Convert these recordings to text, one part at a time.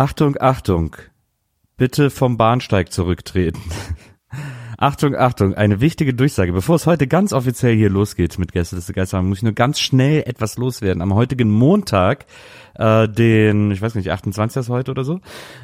Achtung, Achtung. Bitte vom Bahnsteig zurücktreten. Achtung, Achtung, eine wichtige Durchsage. Bevor es heute ganz offiziell hier losgeht mit Gästeliste Geister, muss ich nur ganz schnell etwas loswerden. Am heutigen Montag, äh, den, ich weiß nicht, 28. ist heute oder so,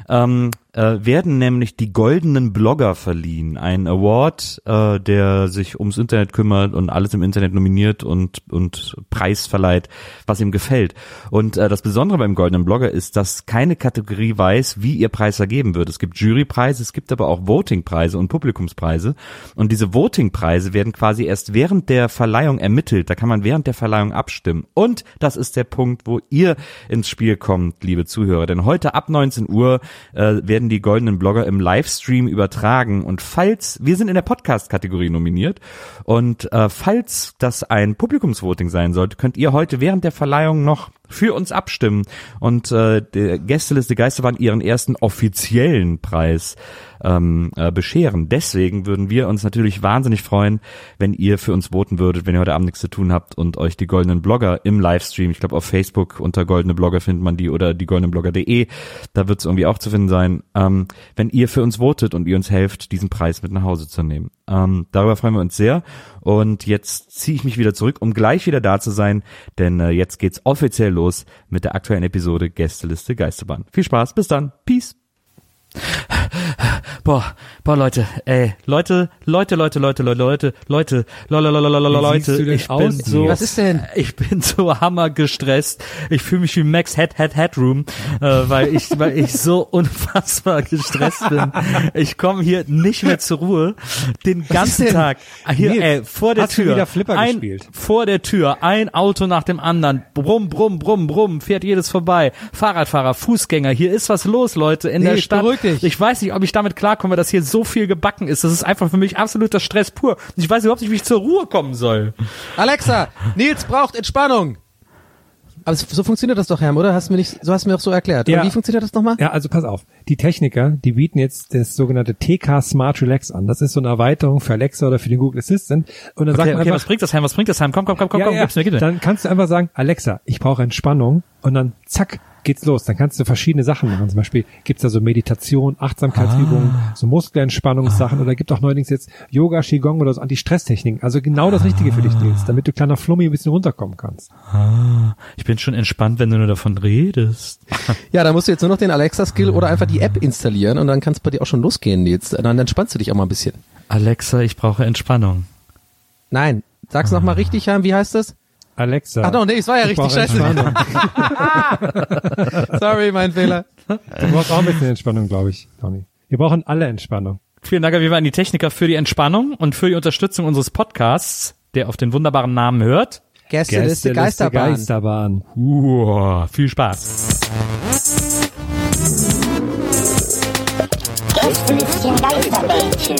ähm, äh, werden nämlich die goldenen Blogger verliehen. Ein Award, äh, der sich ums Internet kümmert und alles im Internet nominiert und, und Preis verleiht, was ihm gefällt. Und äh, das Besondere beim goldenen Blogger ist, dass keine Kategorie weiß, wie ihr Preis vergeben wird. Es gibt Jurypreise, es gibt aber auch Votingpreise und Publikumspreise. Und diese Votingpreise werden quasi erst während der Verleihung ermittelt. Da kann man während der Verleihung abstimmen. Und das ist der Punkt, wo ihr ins Spiel kommt, liebe Zuhörer. Denn heute ab 19 Uhr äh, werden die goldenen Blogger im Livestream übertragen. Und falls, wir sind in der Podcast-Kategorie nominiert. Und äh, falls das ein Publikumsvoting sein sollte, könnt ihr heute während der Verleihung noch für uns abstimmen und äh, der Gästeliste Geisterbahn ihren ersten offiziellen Preis ähm, äh, bescheren. Deswegen würden wir uns natürlich wahnsinnig freuen, wenn ihr für uns voten würdet, wenn ihr heute Abend nichts zu tun habt und euch die goldenen Blogger im Livestream, ich glaube auf Facebook unter goldene Blogger findet man die oder die goldenenblogger.de, da wird es irgendwie auch zu finden sein, ähm, wenn ihr für uns votet und ihr uns helft, diesen Preis mit nach Hause zu nehmen. Ähm, darüber freuen wir uns sehr und jetzt ziehe ich mich wieder zurück, um gleich wieder da zu sein, denn äh, jetzt geht's offiziell los mit der aktuellen Episode Gästeliste Geisterbahn. Viel Spaß, bis dann, Peace. Boah, boah, Leute, ey, Leute, Leute, Leute, Leute, Leute, Leute, Leute, Leute, ich bin so, Was ist denn? ich bin so hammergestresst. Ich fühle mich wie Max Head Head Headroom, äh, weil ich, weil ich so unfassbar gestresst bin. Ich komme hier nicht mehr zur Ruhe. Den ganzen? Tag. Hier, Nils, ey, vor der Tür. wieder Flipper ein, gespielt? Vor der Tür, ein Auto nach dem anderen. Brumm, brumm, brumm, brumm, fährt jedes vorbei. Fahrradfahrer, Fußgänger, hier ist was los, Leute, in der Nils, Stadt. Ich weiß nicht, ob ich damit klarkomme, dass hier so viel gebacken ist. Das ist einfach für mich absoluter Stress pur. Und ich weiß überhaupt nicht, wie ich zur Ruhe kommen soll. Alexa, Nils braucht Entspannung. Aber so funktioniert das doch, Herm, oder? Hast du mir nicht, so hast du mir auch so erklärt. Ja. Wie funktioniert das nochmal? Ja, also pass auf. Die Techniker, die bieten jetzt das sogenannte TK Smart Relax an. Das ist so eine Erweiterung für Alexa oder für den Google Assistant. Und dann sagt Okay, man okay, einfach, was bringt das heim? Was bringt das heim? Komm, komm, komm, komm, ja, komm, ja, gib's mir, gib mir. dann kannst du einfach sagen, Alexa, ich brauche Entspannung. Und dann zack, geht's los. Dann kannst du verschiedene Sachen machen. Zum Beispiel gibt's da so Meditation, Achtsamkeitsübungen, Ah. so Muskelentspannungssachen oder gibt auch neuerdings jetzt Yoga, Qigong oder so Anti-Stress-Techniken. Also genau das Richtige für dich, Ah. Nils, damit du kleiner Flummi ein bisschen runterkommen kannst. Ich bin schon entspannt, wenn du nur davon redest. Ja, dann musst du jetzt nur noch den Alexa-Skill oder einfach die App installieren und dann kann es bei dir auch schon losgehen, Nils. Dann entspannst du dich auch mal ein bisschen. Alexa, ich brauche Entspannung. Nein, sag's nochmal richtig, Herm, wie heißt das? Alexa. Ach doch, nee, es war ja ich richtig, scheiße. Sorry, mein Fehler. Du brauchst auch ein bisschen Entspannung, glaube ich, Tommy. Wir brauchen alle Entspannung. Vielen Dank, wir waren die Techniker für die Entspannung und für die Unterstützung unseres Podcasts, der auf den wunderbaren Namen hört. Gästeliste Geisterbahn. Geisterbahn. Uh, viel Spaß. Gästelistchen Geisterbällchen.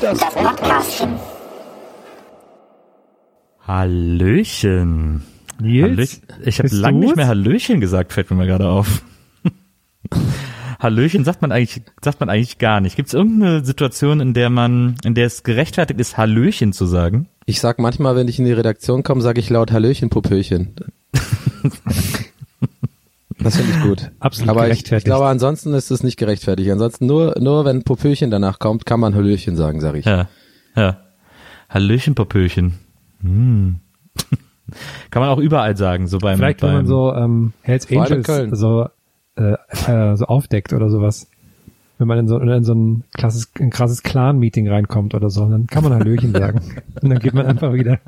Das Podcastchen. Hallöchen. Nils, Hallöchen. Ich habe lange nicht mehr Hallöchen gesagt, fällt mir mal gerade auf. Hallöchen sagt man eigentlich, sagt man eigentlich gar nicht. Gibt es irgendeine Situation, in der man, in der es gerechtfertigt ist, Hallöchen zu sagen? Ich sag manchmal, wenn ich in die Redaktion komme, sage ich laut Hallöchen, Popöchen. Das finde ich gut. Absolut Aber ich, ich gerechtfertigt. glaube, ansonsten ist es nicht gerechtfertigt. Ansonsten nur, nur wenn Popöchen danach kommt, kann man Hallöchen sagen, sage ich. Ja, ja. Hallöchen, Popöchen. Hm. Kann man auch überall sagen, so beim, Vielleicht, wenn beim man so ähm, Hells Angels so, äh, äh, so aufdeckt oder sowas. Wenn man in so, in so ein krasses, ein krasses Clan-Meeting reinkommt oder so, dann kann man Hallöchen sagen. Und dann geht man einfach wieder.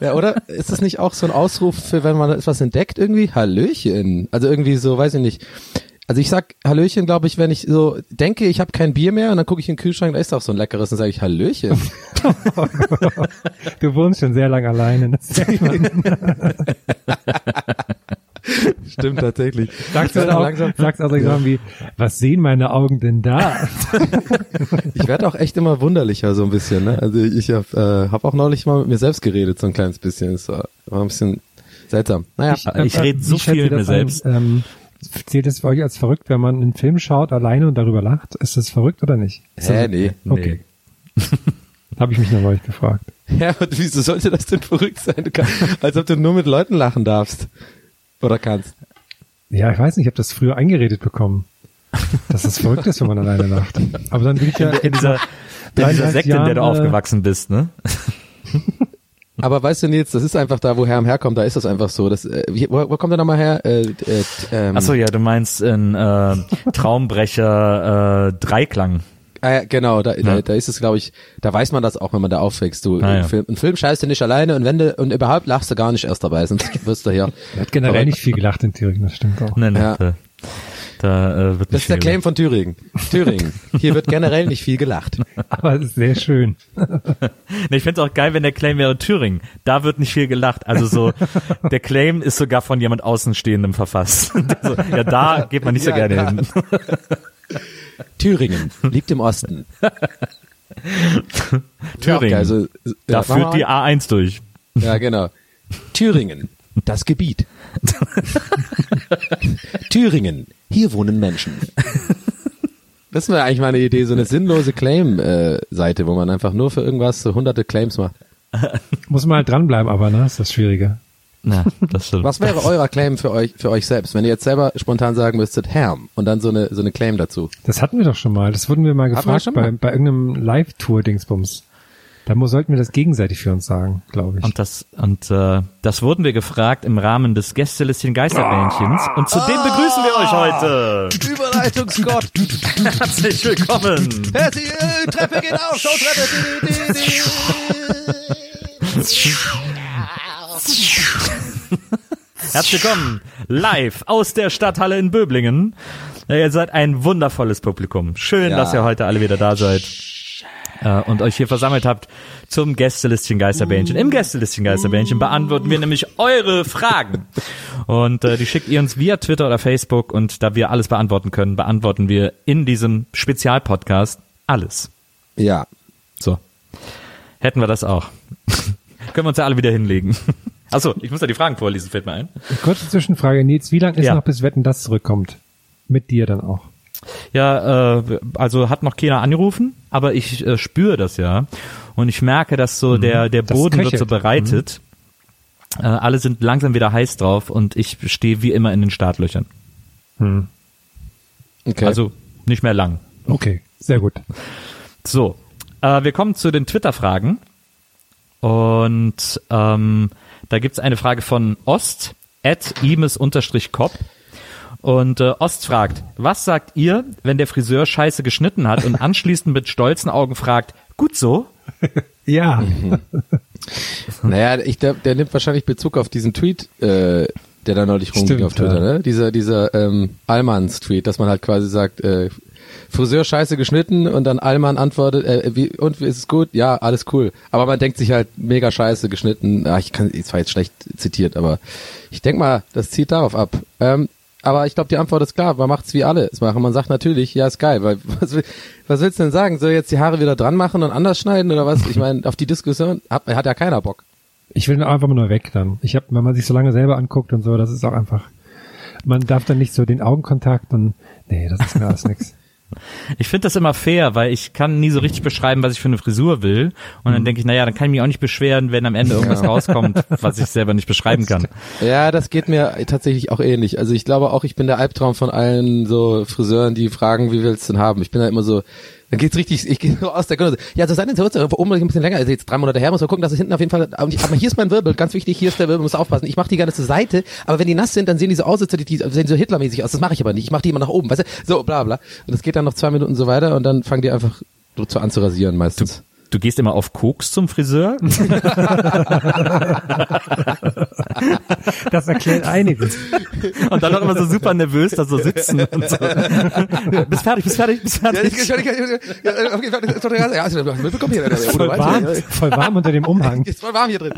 Ja, oder? Ist das nicht auch so ein Ausruf für, wenn man etwas entdeckt irgendwie? Hallöchen. Also irgendwie so, weiß ich nicht. Also ich sag Hallöchen, glaube ich, wenn ich so denke, ich habe kein Bier mehr und dann gucke ich in den Kühlschrank, da ist auch so ein leckeres, dann sage ich Hallöchen. Du wohnst schon sehr lang alleine. Stimmt tatsächlich. Sagst du Ich dann auch langsam, sagst also Sachen wie, was sehen meine Augen denn da? ich werde auch echt immer wunderlicher so ein bisschen. Ne? Also ich habe äh, hab auch neulich mal mit mir selbst geredet, so ein kleines bisschen. Es war, war ein bisschen seltsam. Naja, Ich rede so Wie schätzt viel mit mir selbst. Ähm, zählt es für euch als verrückt, wenn man einen Film schaut alleine und darüber lacht? Ist das verrückt oder nicht? hä, nee. Okay. Habe ich mich noch neulich gefragt. Ja, und wieso sollte das denn verrückt sein? Du kann, als ob du nur mit Leuten lachen darfst. Oder kannst. Ja, ich weiß nicht, ich habe das früher eingeredet bekommen. Dass das verrückt ist, wenn man alleine lacht. Aber dann bin ich ja In dieser, in dieser 33 Sekte, in der du Jahren, äh, aufgewachsen bist, ne? Aber weißt du, Nils, das ist einfach da, wo Herm herkommt, da ist das einfach so. Das, äh, wie, wo, wo kommt er nochmal her? Äh, äh, ähm, Achso, ja, du meinst in äh, Traumbrecher äh, Dreiklang. Ah, ja, genau, da, Ja. da, da ist es, glaube ich, da weiß man das auch, wenn man da aufwächst. Du, Ah, ja. ein, Film, ein Film scheißt du nicht alleine und wenn du, und überhaupt lachst du gar nicht erst dabei, sonst wirst du hier. Er hat generell nicht viel gelacht in Thüringen, das stimmt auch. Nein, Ja. Da, da äh, wird Das nicht ist der Claim von Thüringen. Thüringen. Hier wird generell nicht viel gelacht. Aber es ist sehr schön. Nee, ich find's auch geil, wenn der Claim wäre Thüringen. Da wird nicht viel gelacht. Also so, der Claim ist sogar von jemand Außenstehendem verfasst. so, ja, da geht man nicht so Ja, gerne ja. hin. Thüringen liegt im Osten. Thüringen. Ja, also, Da ja, führt die A1 durch. Ja, genau. Thüringen, das Gebiet. Thüringen, hier wohnen Menschen. Das wäre eigentlich mal eine Idee, so eine sinnlose Claim-Seite, wo man einfach nur für irgendwas so hunderte Claims macht. Muss man halt dranbleiben, aber ne, ist das Schwierige. Ja, das stimmt. Was wäre euer Claim für euch, für euch selbst, wenn ihr jetzt selber spontan sagen müsstet, Herm, und dann so eine, so eine Claim dazu? Das hatten wir doch schon mal. Das wurden wir mal Hatten wir gefragt schon bei, mal? bei irgendeinem Live-Tour-Dingsbums. Da muss, sollten wir das gegenseitig für uns sagen, glaube ich. Und das, und äh, das wurden wir gefragt im Rahmen des Gästelistchen Geisterbähnchens. Und zu dem begrüßen wir euch heute. Überleitungsgott! Herzlich willkommen. Herzlich, äh, Treppe geht auf, Showtreppe! Herzlich willkommen live aus der Stadthalle in Böblingen. Ja, ihr seid ein wundervolles Publikum. Schön, Ja. dass ihr heute alle wieder da seid äh, und euch hier versammelt habt zum Gästelistchen Geisterbähnchen. Im Gästelistchen Geisterbähnchen beantworten wir nämlich eure Fragen. Und äh, die schickt ihr uns via Twitter oder Facebook und da wir alles beantworten können, beantworten wir in diesem Spezialpodcast alles. Ja. So. Hätten wir das auch. Können wir uns ja alle wieder hinlegen. Achso, ich muss ja die Fragen vorlesen, fällt mir ein. Kurze Zwischenfrage, Nils, wie lange ist Ja. noch bis Wetten das zurückkommt? Mit dir dann auch. Ja, äh, also hat noch keiner angerufen, aber ich äh, spüre das ja. Und ich merke, dass so der, der Das Boden wird so bereitet. Äh, alle sind langsam wieder heiß drauf und ich stehe wie immer in den Startlöchern. Okay. Also nicht mehr lang. Okay, sehr gut. So, äh, wir kommen zu den Twitter-Fragen. Und ähm, da gibt's eine Frage von Ost, at imes-kop. Und äh, Ost fragt, was sagt ihr, wenn der Friseur scheiße geschnitten hat und anschließend mit stolzen Augen fragt, gut so? Ja, Naja, ich, der, der nimmt wahrscheinlich Bezug auf diesen Tweet, äh, der da neulich rumging Stimmt, auf Twitter, ja. ne? Dieser, dieser ähm, Allmanns-Tweet, dass man halt quasi sagt, äh, Friseur scheiße geschnitten und dann Allmann antwortet, äh, wie, und wie ist es gut? Ja, alles cool. Aber man denkt sich halt mega scheiße geschnitten. Ah, ich kann, es war jetzt schlecht zitiert, aber ich denk mal, das zieht darauf ab. Ähm, aber ich glaube, die Antwort ist klar. Man macht's wie alle es machen. Man sagt natürlich, ja, ist geil. Weil was, will, was willst du denn sagen? Soll jetzt die Haare wieder dran machen und anders schneiden oder was? Ich meine, auf die Diskussion hat, hat ja keiner Bock. ich will einfach nur weg dann. Ich habe, wenn man sich so lange selber anguckt und so, das ist auch einfach, man darf dann nicht so den Augenkontakt und, nee, das ist mir alles nix. Ich finde das immer fair, weil ich kann nie so richtig beschreiben, was ich für eine Frisur will. Und dann denke ich, naja, dann kann ich mich auch nicht beschweren, wenn am Ende irgendwas rauskommt, was ich selber nicht beschreiben kann. Ja, das geht mir tatsächlich auch ähnlich. Also ich glaube auch, ich bin der Albtraum von allen so Friseuren, die fragen, wie willst du denn haben? Ich bin da immer so, Dann geht's richtig, ich gehe aus der Kunde. Ja, so seine Hose, oben ein bisschen länger, also jetzt drei Monate her, muss man gucken, dass es hinten auf jeden Fall, aber hier ist mein Wirbel, ganz wichtig, hier ist der Wirbel, muss aufpassen. Ich mache die gerne zur Seite, aber wenn die nass sind, dann sehen die so aus, die, die sehen so Hitlermäßig aus. Das mache ich aber nicht. Ich mache die immer nach oben, weißt du? So, bla bla. Und das geht dann noch zwei Minuten so weiter und dann fangen die einfach so an zu rasieren meistens. Du gehst immer auf Koks zum Friseur? Das erklärt einiges. Und dann auch immer so super nervös da so sitzen und so. bist fertig, bist fertig, bist fertig. Voll warm, voll warm unter dem Umhang. Ist voll warm hier drin.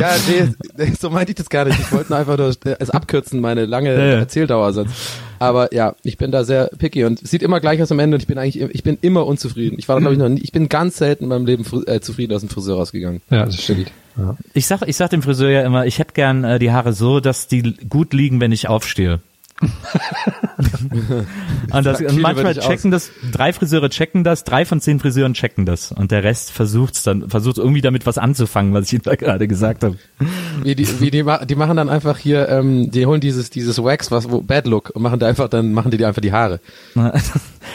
Ja, nee, nee, so meinte ich das gar nicht. Ich wollte nur einfach nur äh, es abkürzen, meine lange Ja, ja. Erzähldauer sonst. Aber ja, ich bin da sehr picky und es sieht immer gleich aus am Ende und ich bin eigentlich, ich bin immer unzufrieden. Ich war glaube ich noch nie, ich bin ganz selten in meinem Leben äh, zufrieden aus dem Friseur rausgegangen. Ja, das stimmt. Ja. Ich sag, ich sag dem Friseur ja immer, ich hätte gern äh, die Haare so, dass die gut liegen, wenn ich aufstehe. und, das, und manchmal checken das, drei Friseure checken das, drei von zehn Friseuren checken das und der Rest versucht's dann, versucht irgendwie damit was anzufangen, was ich Ihnen da gerade gesagt habe. Wie die, wie die, die machen dann einfach hier, ähm, die holen dieses, dieses Wax, was, wo, Bad Look und machen da einfach, dann machen die dir einfach die Haare.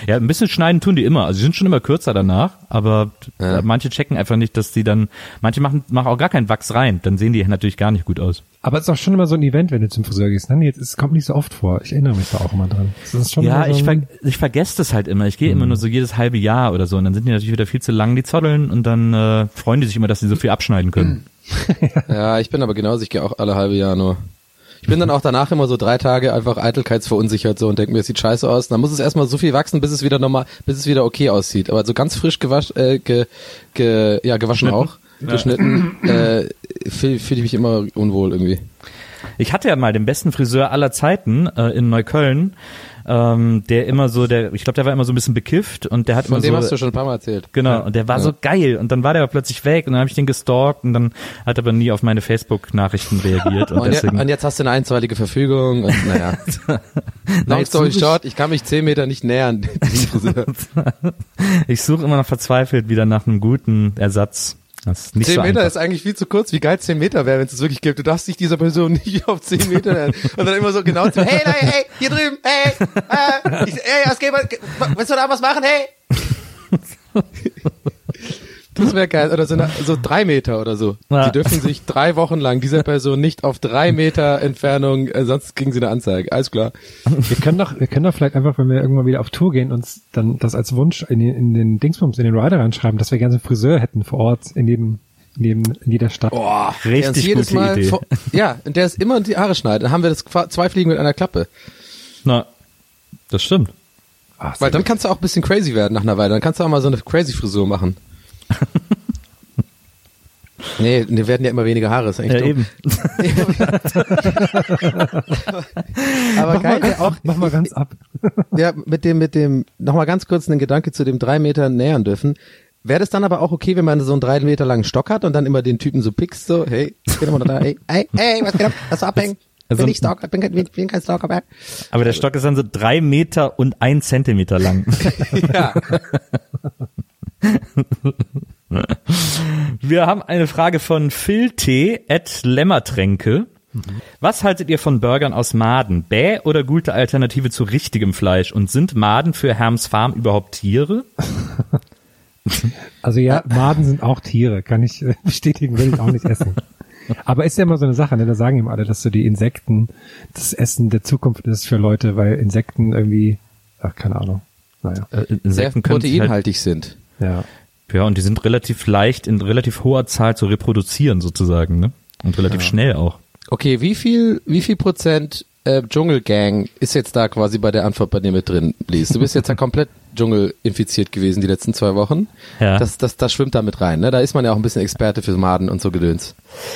Ja, ein bisschen schneiden tun die immer. Also sie sind schon immer kürzer danach, aber Ja. manche checken einfach nicht, dass die dann, manche machen, machen auch gar keinen Wachs rein. Dann sehen die natürlich gar nicht gut aus. Aber es ist auch schon immer so ein Event, wenn du zum Friseur gehst. Ne? Jetzt, es kommt nicht so oft vor. Ich erinnere mich da auch immer dran. Das ist schon Ja, immer so ich, ver ich vergesse das halt immer. Ich gehe immer nur so jedes halbe Jahr oder so und dann sind die natürlich wieder viel zu lang, die Zotteln und dann äh, freuen die sich immer, dass sie so viel abschneiden können. Ja, ich bin aber genauso, ich gehe auch alle halbe Jahr nur. Ich bin dann auch danach immer so drei Tage einfach eitelkeitsverunsichert so und denke mir, es sieht scheiße aus. Dann muss es erstmal so viel wachsen, bis es wieder normal, bis es wieder okay aussieht. Aber so ganz frisch gewasch, äh, ge, ge, ja, gewaschen auch, geschnitten, äh, fühle fühl ich mich immer unwohl irgendwie. Ich hatte ja mal den besten Friseur aller Zeiten äh, in Neukölln, ähm, der immer so, der, ich glaube, der war immer so ein bisschen bekifft und der hat Von immer dem so, hast du schon ein paar Mal erzählt. Genau, Ja. und der war Ja. so geil und dann war der aber plötzlich weg und dann habe ich den gestalkt und dann hat er aber nie auf meine Facebook-Nachrichten reagiert und, Und, deswegen. und jetzt hast du eine einstweilige Verfügung und naja. Long story short, ich kann mich zehn Meter nicht nähern. ich suche immer noch verzweifelt wieder nach einem guten Ersatz. Das ist nicht Zehn so Meter einfach. ist eigentlich viel zu kurz. Wie geil zehn Meter wäre, wenn es es wirklich gibt. Du darfst dich dieser Person nicht auf zehn Meter nähern. Und dann immer so genau zu, hey, hey, hey, hier drüben, hey, äh, ich, hey, was geht, was, willst du da was machen, hey? Das wäre geil. Oder so, eine, so drei Meter oder so. Ja. Die dürfen sich drei Wochen lang dieser Person nicht auf drei Meter Entfernung, äh, sonst kriegen sie eine Anzeige. Alles klar. wir können doch, wir können doch vielleicht einfach, wenn wir irgendwann wieder auf Tour gehen, uns dann das als Wunsch in den, in den Dingsbums, in den Rider reinschreiben, dass wir gerne so einen Friseur hätten vor Ort in jedem, in jedem, in jeder Stadt. Boah, Richtig jedes gute Mal Idee. vor- ja, und der ist immer die Haare schneidet. Dann haben wir das zwei Fliegen mit einer Klappe. Na, das stimmt. Sehr Weil dann gut. kannst du auch ein bisschen crazy werden nach einer Weile. Dann kannst du auch mal so eine crazy Frisur machen. nee, die werden ja immer weniger Haare. Ist eigentlich Ja, dumm. eben. Aber mach, mal geil, ganz, auch, mach mal ganz ab. ja, mit dem, mit dem, nochmal ganz kurz einen Gedanke zu dem drei Meter nähern dürfen. Wäre das dann aber auch okay, wenn man so einen drei Meter langen Stock hat und dann immer den Typen so pickst, so, hey, geh doch mal da, hey, hey, hey, was geht ab? Lass abhängen. Also- bin ich Stalker, bin, kein- bin, bin kein Stalker mehr. Aber der Stock ist dann so drei Meter und ein Zentimeter lang. Ja. Wir haben eine Frage von Phil T. at Lämmertränke. Was haltet ihr von Burgern aus Maden? Bäh oder gute Alternative zu richtigem Fleisch? Und sind Maden für Herms Farm überhaupt Tiere? Also ja, Maden sind auch Tiere, kann ich äh, bestätigen, will ich auch nicht essen. Aber ist ja immer so eine Sache, ne? da sagen ihm alle, dass so die Insekten das Essen der Zukunft ist für Leute, weil Insekten irgendwie, ach, keine Ahnung. Naja, Äh, Sehr Insekten sich halt, proteinhaltig sind. Ja. ja, und die sind relativ leicht in relativ hoher Zahl zu reproduzieren sozusagen, ne? Und relativ schnell auch. Okay, wie viel, wie viel Prozent äh, Dschungelgang ist jetzt da quasi bei der Antwort bei dir mit drin, Lies? Du bist jetzt ja komplett Dschungel infiziert gewesen die letzten zwei Wochen. Ja. Das, das, das schwimmt da mit rein, ne? Da ist man ja auch ein bisschen Experte für Maden und so Gedöns.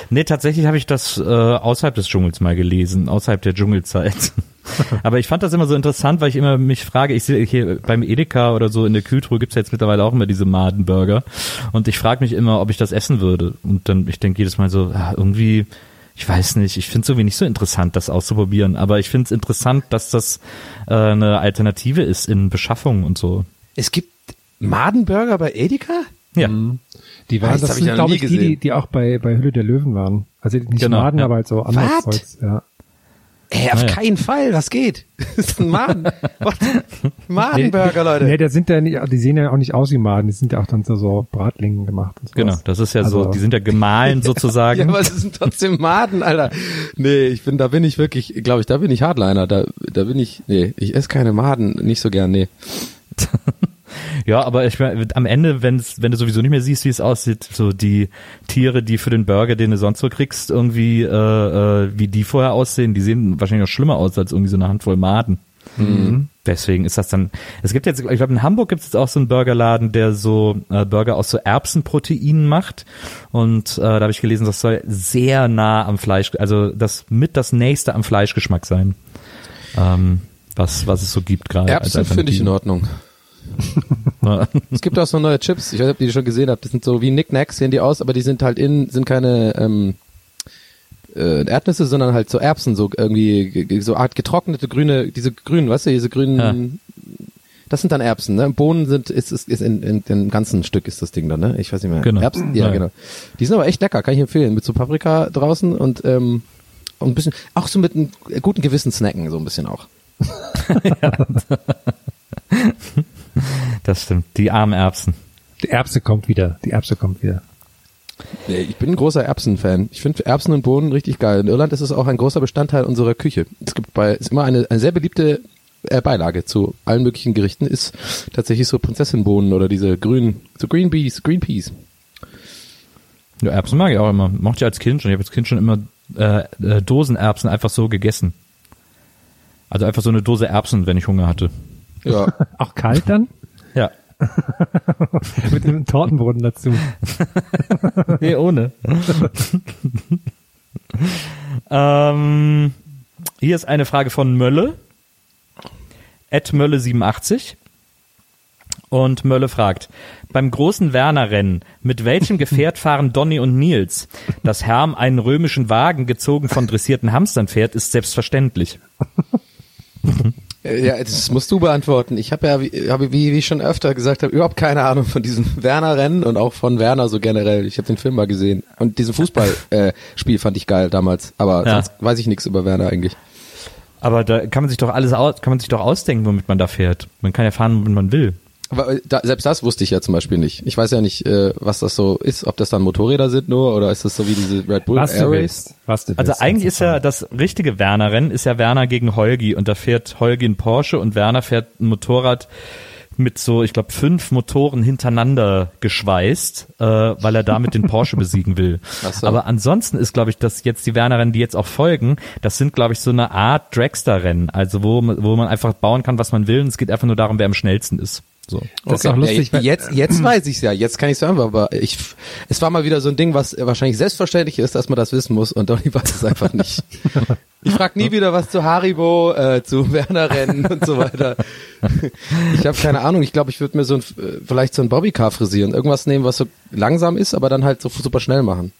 Nee, tatsächlich habe ich das äh, außerhalb des Dschungels mal gelesen, außerhalb der Dschungelzeit. Aber ich fand das immer so interessant, weil ich immer mich frage, ich sehe hier beim Edeka oder so in der Kühltruhe gibt's ja jetzt mittlerweile auch immer diese Madenburger. Und ich frage mich immer, ob ich das essen würde. Und dann, ich denke jedes Mal so, ah, irgendwie, ich weiß nicht, ich finde es irgendwie nicht so interessant, das auszuprobieren. Aber ich finde es interessant, dass das äh, eine Alternative ist in Beschaffung und so. Es gibt Madenburger bei Edeka? Ja. Die Ah, waren, das das sind glaube ich die, die, die auch bei, bei Hülle der Löwen waren. Also nicht Genau, Maden, ja. aber halt so anderes? Zeugs, ja. Ey, auf Naja. keinen Fall, was geht? Das ist ein Maden. Madenburger, Leute. Nee, der sind ja nicht, die sehen ja auch nicht aus wie Maden, die sind ja auch dann so, so Bratlingen gemacht. Und sowas. Genau, das ist ja so, Also- die sind ja gemahlen sozusagen. Ja, aber es sind trotzdem Maden, Alter. Nee, ich bin, da bin ich wirklich, glaube ich, da bin ich Hardliner. Da, da bin ich, nee, ich esse keine Maden, nicht so gern, nee. Ja, aber ich mein, am Ende, wenn's, wenn du sowieso nicht mehr siehst, wie es aussieht, so die Tiere, die für den Burger, den du sonst so kriegst, irgendwie, äh, äh, wie die vorher aussehen, die sehen wahrscheinlich auch schlimmer aus als irgendwie so eine Handvoll Maden. Deswegen ist das dann. Es gibt jetzt, ich glaube, in Hamburg gibt es jetzt auch so einen Burgerladen, der so äh, Burger aus so Erbsenproteinen macht. Und äh, da habe ich gelesen, das soll sehr nah am Fleisch, also das mit das nächste am Fleischgeschmack sein. Ähm, was, was es so gibt gerade. Erbsen finde ich in. Ordnung. Es gibt auch so neue Chips, ich weiß nicht, ob ihr die schon gesehen habt. Das sind so wie Knickknacks, sehen die aus, aber die sind halt in, sind keine ähm, äh, Erdnüsse, sondern halt so Erbsen, so irgendwie ge- ge- so Art getrocknete grüne, diese grünen, weißt du, diese grünen. Das sind dann Erbsen, ne? Bohnen sind, ist, ist, ist in, in dem ganzen Stück ist das Ding dann, ne? Ich weiß nicht mehr. Genau. Erbsen, ja, Ja. genau. Die sind aber echt lecker, kann ich empfehlen. Mit so Paprika draußen und, ähm, und ein bisschen, auch so mit einem guten Gewissen snacken, so ein bisschen auch. Das stimmt. Die armen Erbsen. Die Erbse kommt wieder, die Erbse kommt wieder. Nee, ich bin ein großer Erbsen-Fan. Ich finde Erbsen und Bohnen richtig geil. In Irland ist es auch ein großer Bestandteil unserer Küche. Es gibt bei, ist immer eine, eine sehr beliebte äh, Beilage zu allen möglichen Gerichten ist tatsächlich so Prinzessinbohnen oder diese grünen, so Green Peas, Green Peas. Ja, Erbsen mag ich auch immer. Mochte ich als Kind schon. Ich habe als Kind schon immer äh, äh, Dosenerbsen einfach so gegessen. Also einfach so eine Dose Erbsen, wenn ich Hunger hatte. Ja. Auch kalt dann? Ja. Mit einem Tortenboden dazu. Nee, ohne. ähm, hier ist eine Frage von Mölle. Ed Mölle87. Und Mölle fragt, beim großen Werner-Rennen, mit welchem Gefährt fahren Donny und Nils? Dass Herm einen römischen Wagen gezogen von dressierten Hamstern fährt, ist selbstverständlich. Äh, Ja, das musst du beantworten. Ich habe ja, wie, hab, wie, wie ich schon öfter gesagt habe, überhaupt keine Ahnung von diesem Werner-Rennen und auch von Werner so generell. Ich habe den Film mal gesehen. Und diesen Fußballspiel äh, fand ich geil damals. Aber Ja. sonst weiß ich nichts über Werner eigentlich. Aber da kann man sich doch alles aus, kann man sich doch ausdenken, womit man da fährt. Man kann ja fahren, womit man will. Aber äh, da, selbst das wusste ich ja zum Beispiel nicht. Ich weiß ja nicht, äh, was das so ist, ob das dann Motorräder sind nur oder ist das so wie diese Red Bull Was Air du Race? willst. Was du Also willst. eigentlich ist ja das richtige Werner-Rennen ist ja Werner gegen Holgi und da fährt Holgi ein Porsche und Werner fährt ein Motorrad mit so, ich glaube, fünf Motoren hintereinander geschweißt, äh, weil er damit den Porsche besiegen will. Ach so. Aber ansonsten ist, glaube ich, dass jetzt die Werner-Rennen, die jetzt auch folgen, das sind, glaube ich, so eine Art Dragster-Rennen, also wo, wo man einfach bauen kann, was man will und es geht einfach nur darum, wer am schnellsten ist. So. Das ist auch lustig, ja, jetzt, jetzt weiß ich's ja, jetzt kann ich's sagen, aber ich, es war mal wieder so ein Ding, was wahrscheinlich selbstverständlich ist, dass man das wissen muss und Donny weiß es einfach nicht. Ich frag nie wieder was zu Haribo, äh, zu Werner Rennen und so weiter. Ich habe keine Ahnung. Ich glaube, ich würde mir so ein, äh, vielleicht so ein Bobbycar frisieren, irgendwas nehmen, was so langsam ist, aber dann halt so super schnell machen.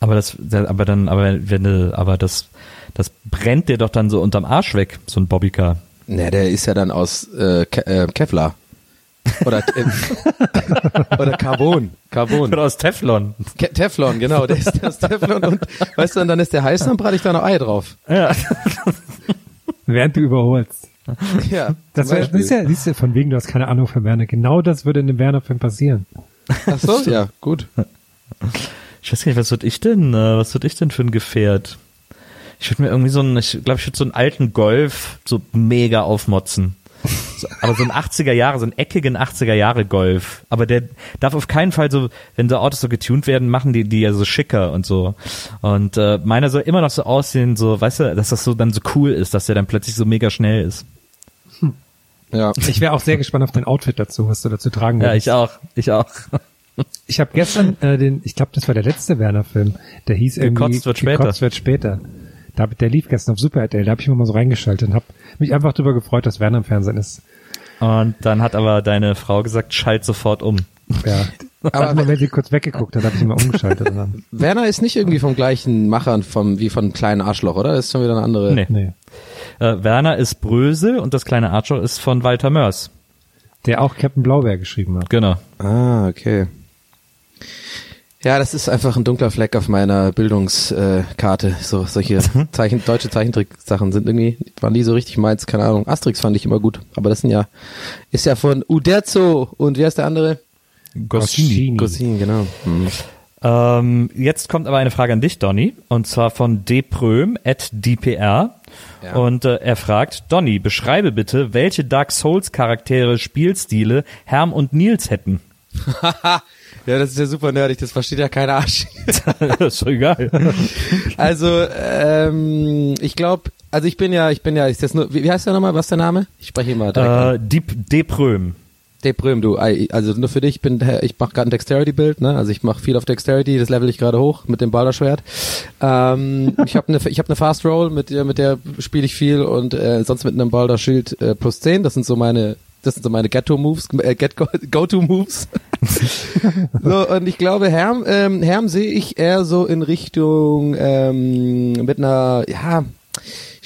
Aber das, aber dann, aber wenn du, aber das, das brennt dir doch dann so unterm Arsch weg, so ein Bobbycar. Ne, der ist ja dann aus äh, Ke äh, Kevlar. Oder, äh, oder Carbon. Carbon. Oder aus Teflon. Ke Teflon, genau, der ist aus Teflon und weißt du, und dann ist der heiß, dann brate ich da noch Ei drauf. Ja. Während du überholst. Ja, Das, wär, das ist ja, siehst du, von wegen, du hast keine Ahnung von Werner. Genau das würde in einem Werner-Film passieren. Ach so, ja, gut. Ich weiß gar nicht, was würde ich denn, äh, was würde ich denn für ein Gefährt? Ich würde mir irgendwie so einen, ich glaube, ich würde so einen alten Golf so mega aufmotzen. So, aber so ein 80er Jahre, so einen eckigen 80er Jahre Golf. Aber der darf auf keinen Fall so, wenn so Autos so getuned werden, machen die die ja so schicker und so. Und äh, meiner soll immer noch so aussehen, so, weißt du, dass das so dann so cool ist, dass der dann plötzlich so mega schnell ist. Ja. Ich wäre auch sehr gespannt auf dein Outfit dazu, was du dazu tragen Ja, würdest. ich auch, ich auch. Ich habe gestern äh, den, ich glaube, das war der letzte Werner-Film, der hieß irgendwie Gekotzt wird später. Gekotzt wird später. Da, der lief gestern auf Super RTL, da habe ich mir mal so reingeschaltet und habe mich einfach darüber gefreut, dass Werner im Fernsehen ist. Und dann hat aber deine Frau gesagt, schalt sofort um. Ja. Aber- Aber wenn sie kurz weggeguckt hat, habe ich ihn mal umgeschaltet. Werner ist nicht irgendwie vom gleichen Machern vom, wie von kleinen Arschloch, oder? Das ist schon wieder eine andere. Nee. nee. Äh, Werner ist Brösel und das kleine Archer ist von Walter Mörs. Der auch Captain Blaubeer geschrieben hat. Genau. Ah, okay. Ja, das ist einfach ein dunkler Fleck auf meiner Bildungskarte. So solche Zeichen, deutsche Zeichentrick-Sachen sind irgendwie waren nie so richtig meins. Keine Ahnung. Asterix fand ich immer gut, aber das sind ja ist ja von Uderzo und wie heißt der andere? Goscinny. Gossin, genau. Hm. Ähm, jetzt kommt aber eine Frage an dich, Donny, und zwar von dpröm at dpr. Ja. Und äh, er fragt, Donny, beschreibe bitte, welche Dark Souls Charaktere, Spielstile Herm und Nils hätten. ja, das ist ja super nerdig. Das versteht ja kein Arsch. ist doch egal. Also ähm, ich glaube, also ich bin ja, ich bin ja, ist das nur, wie, wie heißt der nochmal? Was ist der Name? Ich spreche mal direkt. äh, Deep, Depröm. Deprüm, du. Also nur für dich, ich bin, ich mache gerade ein Dexterity-Bild, ne? Also ich mache viel auf Dexterity, das level ich gerade hoch mit dem Balderschwert. Ähm, ich habe eine, ich habe eine Fast Roll, mit der, mit der spiele ich viel und äh, sonst mit einem Balder Schild äh, plus 10. Das sind so meine, das sind so meine Get-to-Moves, äh, Go-to-Moves. so und ich glaube, Herm, ähm, Herm sehe ich eher so in Richtung ähm, mit einer, ja.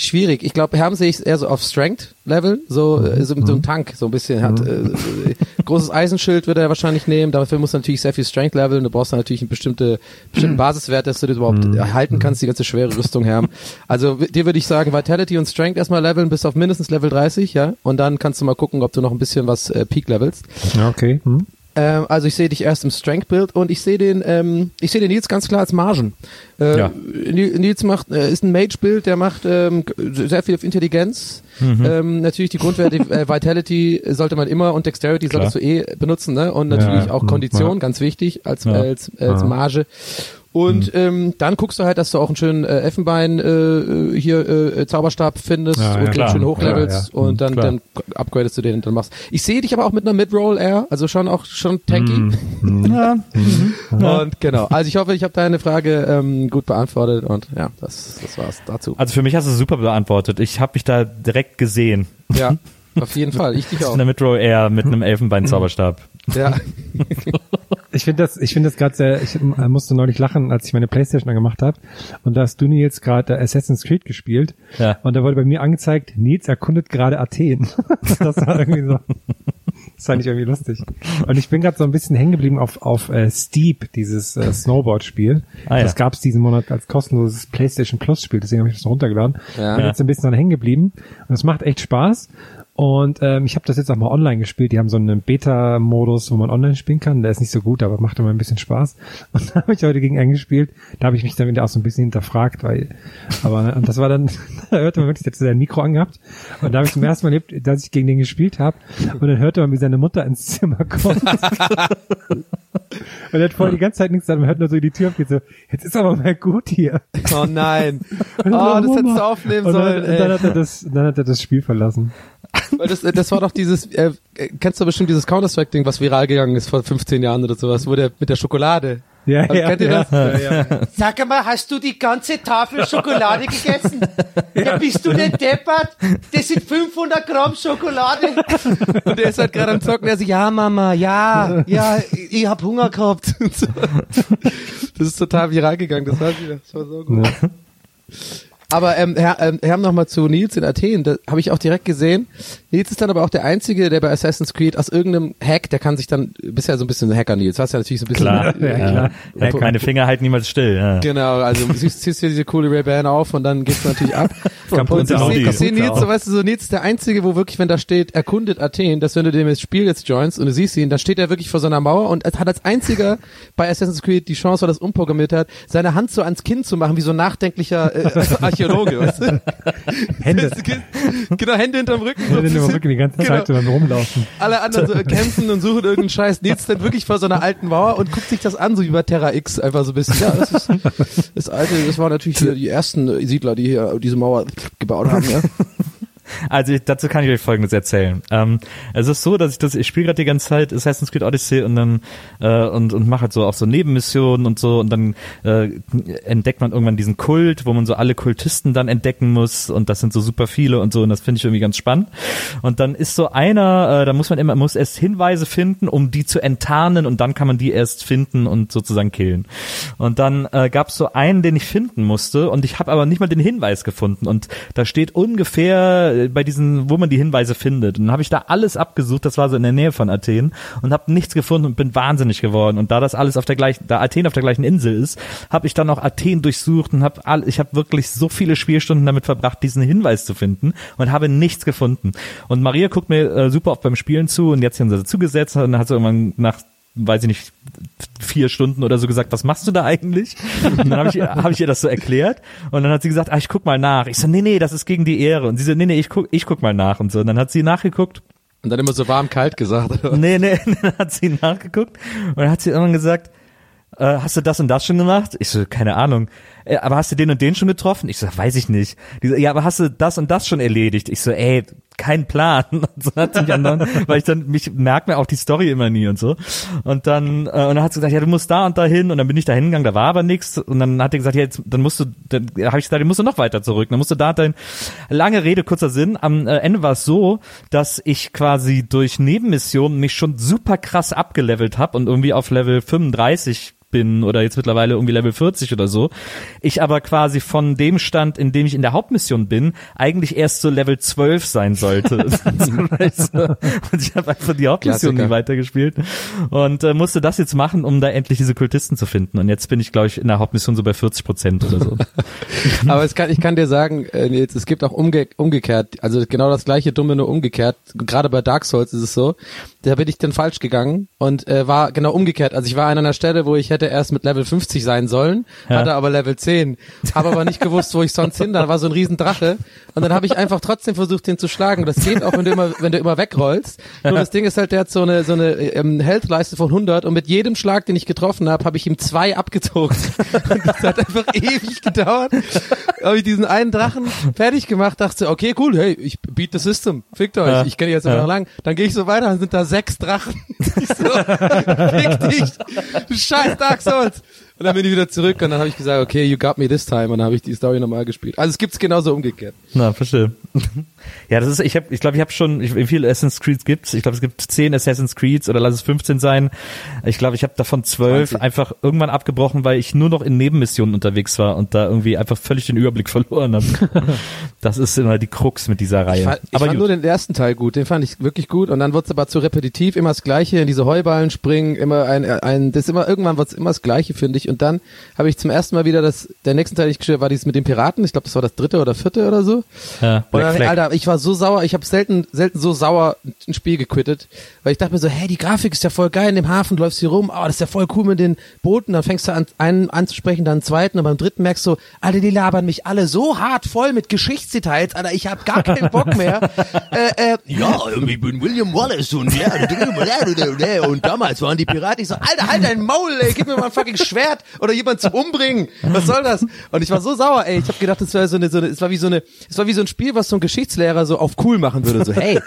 Schwierig. Ich glaube, Herm sehe ich eher so auf Strength-Level, so, äh, so, so ein Tank, so ein bisschen hat. Äh, äh, großes Eisenschild wird er wahrscheinlich nehmen, dafür muss er natürlich sehr viel Strength leveln. Du brauchst dann natürlich einen bestimmte, bestimmten Basiswert, dass du das überhaupt erhalten kannst, die ganze schwere Rüstung Herm. Also dir würde ich sagen, Vitality und Strength erstmal leveln bis auf mindestens Level 30, ja. Und dann kannst du mal gucken, ob du noch ein bisschen was äh, Peak levelst. Ja, okay. Hm. Ähm, also ich sehe dich erst im Strength-Bild und ich sehe den, ähm, ich sehe den Nils ganz klar als Margen. Äh, Ja. Ni- Nils macht, äh, ist ein Mage-Bild, der macht ähm, sehr viel auf Intelligenz. Mhm. Ähm, natürlich die Grundwerte äh, Vitality sollte man immer und Dexterity Klar. solltest du eh benutzen, ne? Und natürlich Ja, auch mhm, Kondition, ja. ganz wichtig als als, als. Marge. Und ähm, dann guckst du halt, dass du auch einen schönen äh, Elfenbein äh, hier äh, Zauberstab findest Ja, ja, und den klar. schön hochlevelst Ja, ja. und dann, Klar. dann upgradest du den und dann machst. Ich sehe dich aber auch mit einer Mid-Roll eher, also schon auch schon tanky. Ja. Und genau, also ich hoffe, ich habe deine Frage ähm, gut beantwortet und ja, das, das war's dazu. Also für mich hast du es super beantwortet. Ich habe mich da direkt gesehen. Ja, auf jeden Fall, ich dich auch. In der Midrow Air mit einem Elfenbein-Zauberstab. Ja, Ich finde das, ich finde das gerade sehr, ich äh, musste neulich lachen, als ich meine Playstation angemacht habe. Und da hast du Nils gerade Assassin's Creed gespielt. Ja. Und da wurde bei mir angezeigt, Nils erkundet gerade Athen. das war irgendwie so. Das fand ich irgendwie lustig. Und ich bin gerade so ein bisschen hängen geblieben auf, auf äh, Steep, dieses äh, Snowboard-Spiel. Ah, ja. Das gab es diesen Monat als kostenloses PlayStation Plus-Spiel, deswegen habe ich das runtergeladen. Ja. Bin jetzt ein bisschen dran hängen geblieben. Und es macht echt Spaß. Und ähm, ich habe das jetzt auch mal online gespielt. Die haben so einen Beta-Modus, wo man online spielen kann. Der ist nicht so gut, aber macht immer ein bisschen Spaß. Und da habe ich heute gegen einen gespielt. Da habe ich mich dann wieder auch so ein bisschen hinterfragt, weil, aber und das war dann, da hörte man wirklich, der hat sein Mikro angehabt. Und da habe ich zum ersten Mal erlebt, dass ich gegen den gespielt habe. Und dann hörte man, wie seine Mutter ins Zimmer kommt. Und er hat vorher die ganze Zeit nichts gesagt, man hört nur so die Tür aufgeht, so, jetzt ist aber mal gut hier. oh nein. Oh, dann das hättest du aufnehmen und dann, sollen, und dann hat er das, dann hat er das Spiel verlassen. Weil das, das war doch dieses, äh, äh, kennst du bestimmt dieses Counter-Strike-Ding, was viral gegangen ist vor 15 Jahren oder sowas, wo der mit der Schokolade. Ja, Also, ja, kennt ihr ja, das? Ja, ja. Sag mal, hast du die ganze Tafel Schokolade gegessen? Ja, bist du denn deppert? Das sind 500 Gramm Schokolade. Und der ist halt gerade am Zocken, der so, ja Mama, ja, ja, ich, ich hab Hunger gehabt. So. Das ist total viral gegangen, das war, das war so gut. Aber ähm, Herr, ähm, Herr nochmal zu Nils in Athen, da habe ich auch direkt gesehen. Nils ist dann aber auch der Einzige, der bei Assassin's Creed aus irgendeinem Hack, der kann sich dann, bist ja so ein bisschen Hacker Nils, hast ja natürlich so ein bisschen Klar. Ja, klar. Ja, keine Finger halten niemals still. Ja. Genau, also du ziehst, ziehst dir diese coole Ray-Ban auf und dann geht's natürlich ab. Kaputte und ich sehe seh Nils, so weißt du, so Nils ist der Einzige, wo wirklich, wenn da steht, erkundet Athen, dass wenn du dem das Spiel jetzt joinst und du siehst ihn, dann steht er wirklich vor so einer Mauer und hat als einziger bei Assassin's Creed die Chance, weil er das umprogrammiert hat, seine Hand so ans Kinn zu machen, wie so ein nachdenklicher äh, Archäologe, weißt du? Hände. genau, Hände hinterm Rücken. Hände immer bisschen. wirklich die ganze Genau. Zeit so beim Rumlaufen. Alle anderen so kämpfen und suchen irgendeinen Scheiß. Nils dann wirklich vor so einer alten Mauer und guckt sich das an, so wie bei Terra X, einfach so ein bisschen. Ja, das ist das alte, das waren natürlich die ersten Siedler, die hier diese Mauer gebaut haben, ja. Also dazu kann ich euch Folgendes erzählen. Ähm, es ist so, dass ich das, ich spiele gerade die ganze Zeit Assassin's Creed Odyssey und dann äh, und und mache halt so auch so Nebenmissionen und so und dann äh, entdeckt man irgendwann diesen Kult, wo man so alle Kultisten dann entdecken muss und das sind so super viele und so und das finde ich irgendwie ganz spannend. Und dann ist so einer, äh, da muss man immer muss erst Hinweise finden, um die zu enttarnen und dann kann man die erst finden und sozusagen killen. Und dann äh, gab es so einen, den ich finden musste und ich habe aber nicht mal den Hinweis gefunden und da steht ungefähr äh, bei diesen, wo man die Hinweise findet. Und dann habe ich da alles abgesucht, das war so in der Nähe von Athen und habe nichts gefunden und bin wahnsinnig geworden. Und da das alles auf der gleichen, da Athen auf der gleichen Insel ist, habe ich dann auch Athen durchsucht und habe ich habe wirklich so viele Spielstunden damit verbracht, diesen Hinweis zu finden und habe nichts gefunden. Und Maria guckt mir äh, super oft beim Spielen zu und jetzt haben sie zugesetzt und dann hat sie irgendwann nach weiß ich nicht, vier Stunden oder so gesagt, was machst du da eigentlich? Und dann habe ich, hab ich ihr das so erklärt und dann hat sie gesagt, ah, ich guck mal nach. Ich so, nee, nee, das ist gegen die Ehre. Und sie so, nee, nee, ich guck, ich guck mal nach und so. Und dann hat sie nachgeguckt. Und dann immer so warm, kalt gesagt. Nee, nee, dann hat sie nachgeguckt und dann hat sie irgendwann gesagt, äh, hast du das und das schon gemacht? Ich so, keine Ahnung. Äh, aber hast du den und den schon getroffen? Ich so, weiß ich nicht. Die so, ja, aber hast du das und das schon erledigt? Ich so, ey, kein Plan. Und so hat sie mich weil ich dann, mich merkt mir auch die Story immer nie und so. Und dann, äh, und dann hat sie gesagt, ja, du musst da und da hin. Und dann bin ich da hingegangen, da war aber nichts. Und dann hat er gesagt, ja, jetzt, dann musst du, dann habe ich gesagt, dann musst du noch weiter zurück. Dann musst du da dein, lange Rede, kurzer Sinn. Am äh, Ende war es so, dass ich quasi durch Nebenmissionen mich schon super krass abgelevelt habe und irgendwie auf Level 35 bin oder jetzt mittlerweile irgendwie Level 40 oder so. Ich aber quasi von dem Stand, in dem ich in der Hauptmission bin, eigentlich erst so Level 12 sein sollte. und ich habe einfach die Hauptmission Klassiker. nie weitergespielt und äh, musste das jetzt machen, um da endlich diese Kultisten zu finden. Und jetzt bin ich, glaube ich, in der Hauptmission so bei 40 Prozent oder so. Aber es kann, ich kann dir sagen, äh, Nils, es gibt auch umge umgekehrt, also genau das gleiche Dumme, nur umgekehrt. Gerade bei Dark Souls ist es so. Da bin ich dann falsch gegangen und äh, war genau umgekehrt. Also ich war an einer Stelle, wo ich hätte erst mit Level 50 sein sollen, Ja. hatte aber Level 10. Habe aber nicht gewusst, wo ich sonst hin. Da war so ein Riesendrache. Und dann habe ich einfach trotzdem versucht, den zu schlagen. Das geht auch, wenn du immer, wenn du immer wegrollst. Nur das Ding ist halt, der hat so eine, so eine ähm, Health-Leiste von 100 und mit jedem Schlag, den ich getroffen habe, habe ich ihm zwei abgezogen. Und das hat einfach ewig gedauert. Habe ich diesen einen Drachen fertig gemacht, dachte, okay, cool, hey, ich beat the system, fickt euch, Ja. ich kenne jetzt immer Ja. noch lang. Dann gehe ich so weiter, dann sind da sechs Drachen. Ich so, fick dich, scheiß Dark Souls. Und dann bin ich wieder zurück und dann habe ich gesagt, okay, you got me this time und dann habe ich die Story nochmal gespielt. Also es gibt's genauso umgekehrt. Na, verstehe. Ja, das ist, ich habe, ich glaube, ich habe schon, ich, wie viele Assassin's Creeds gibt's? Ich glaube, es gibt 10 Assassin's Creeds oder lass es 15 sein. Ich glaube, ich habe davon 12 20. einfach irgendwann abgebrochen, weil ich nur noch in Nebenmissionen unterwegs war und da irgendwie einfach völlig den Überblick verloren habe. das ist immer die Krux mit dieser Reihe. Ich fand, ich Aber fand nur den ersten Teil gut, den fand ich wirklich gut und dann wird's aber zu repetitiv, immer das Gleiche, in diese Heuballen springen, immer ein, ein das immer, irgendwann wird's immer das Gleiche, finde ich. Und dann habe ich zum ersten Mal wieder das, der nächsten Teil, den ich gespielt habe, war dieses mit den Piraten, ich glaube, das war das dritte oder vierte oder so. ja, Und dann. Alter, ich war so sauer, ich habe selten, selten so sauer ein Spiel gequittet, weil ich dachte mir so, hey, die Grafik ist ja voll geil, in dem Hafen du läufst hier rum, oh, das ist ja voll cool mit den Booten, dann fängst du an, einen anzusprechen, dann einen zweiten und beim dritten merkst du, Alter, die labern mich alle so hart voll mit Geschichtsdetails, Alter, ich habe gar keinen Bock mehr. äh, äh, ja, ich bin William Wallace und ja, und damals waren die Piraten, ich so, Alter, halt dein Maul, ey, gib mir mal ein fucking Schwert oder jemand zum Umbringen, was soll das? Und ich war so sauer, ey, ich habe gedacht, das wäre so eine, so eine, es war wie so eine, es war wie so ein Spiel, was so ein Geschichtslehrer so auf cool machen würde, so, hey,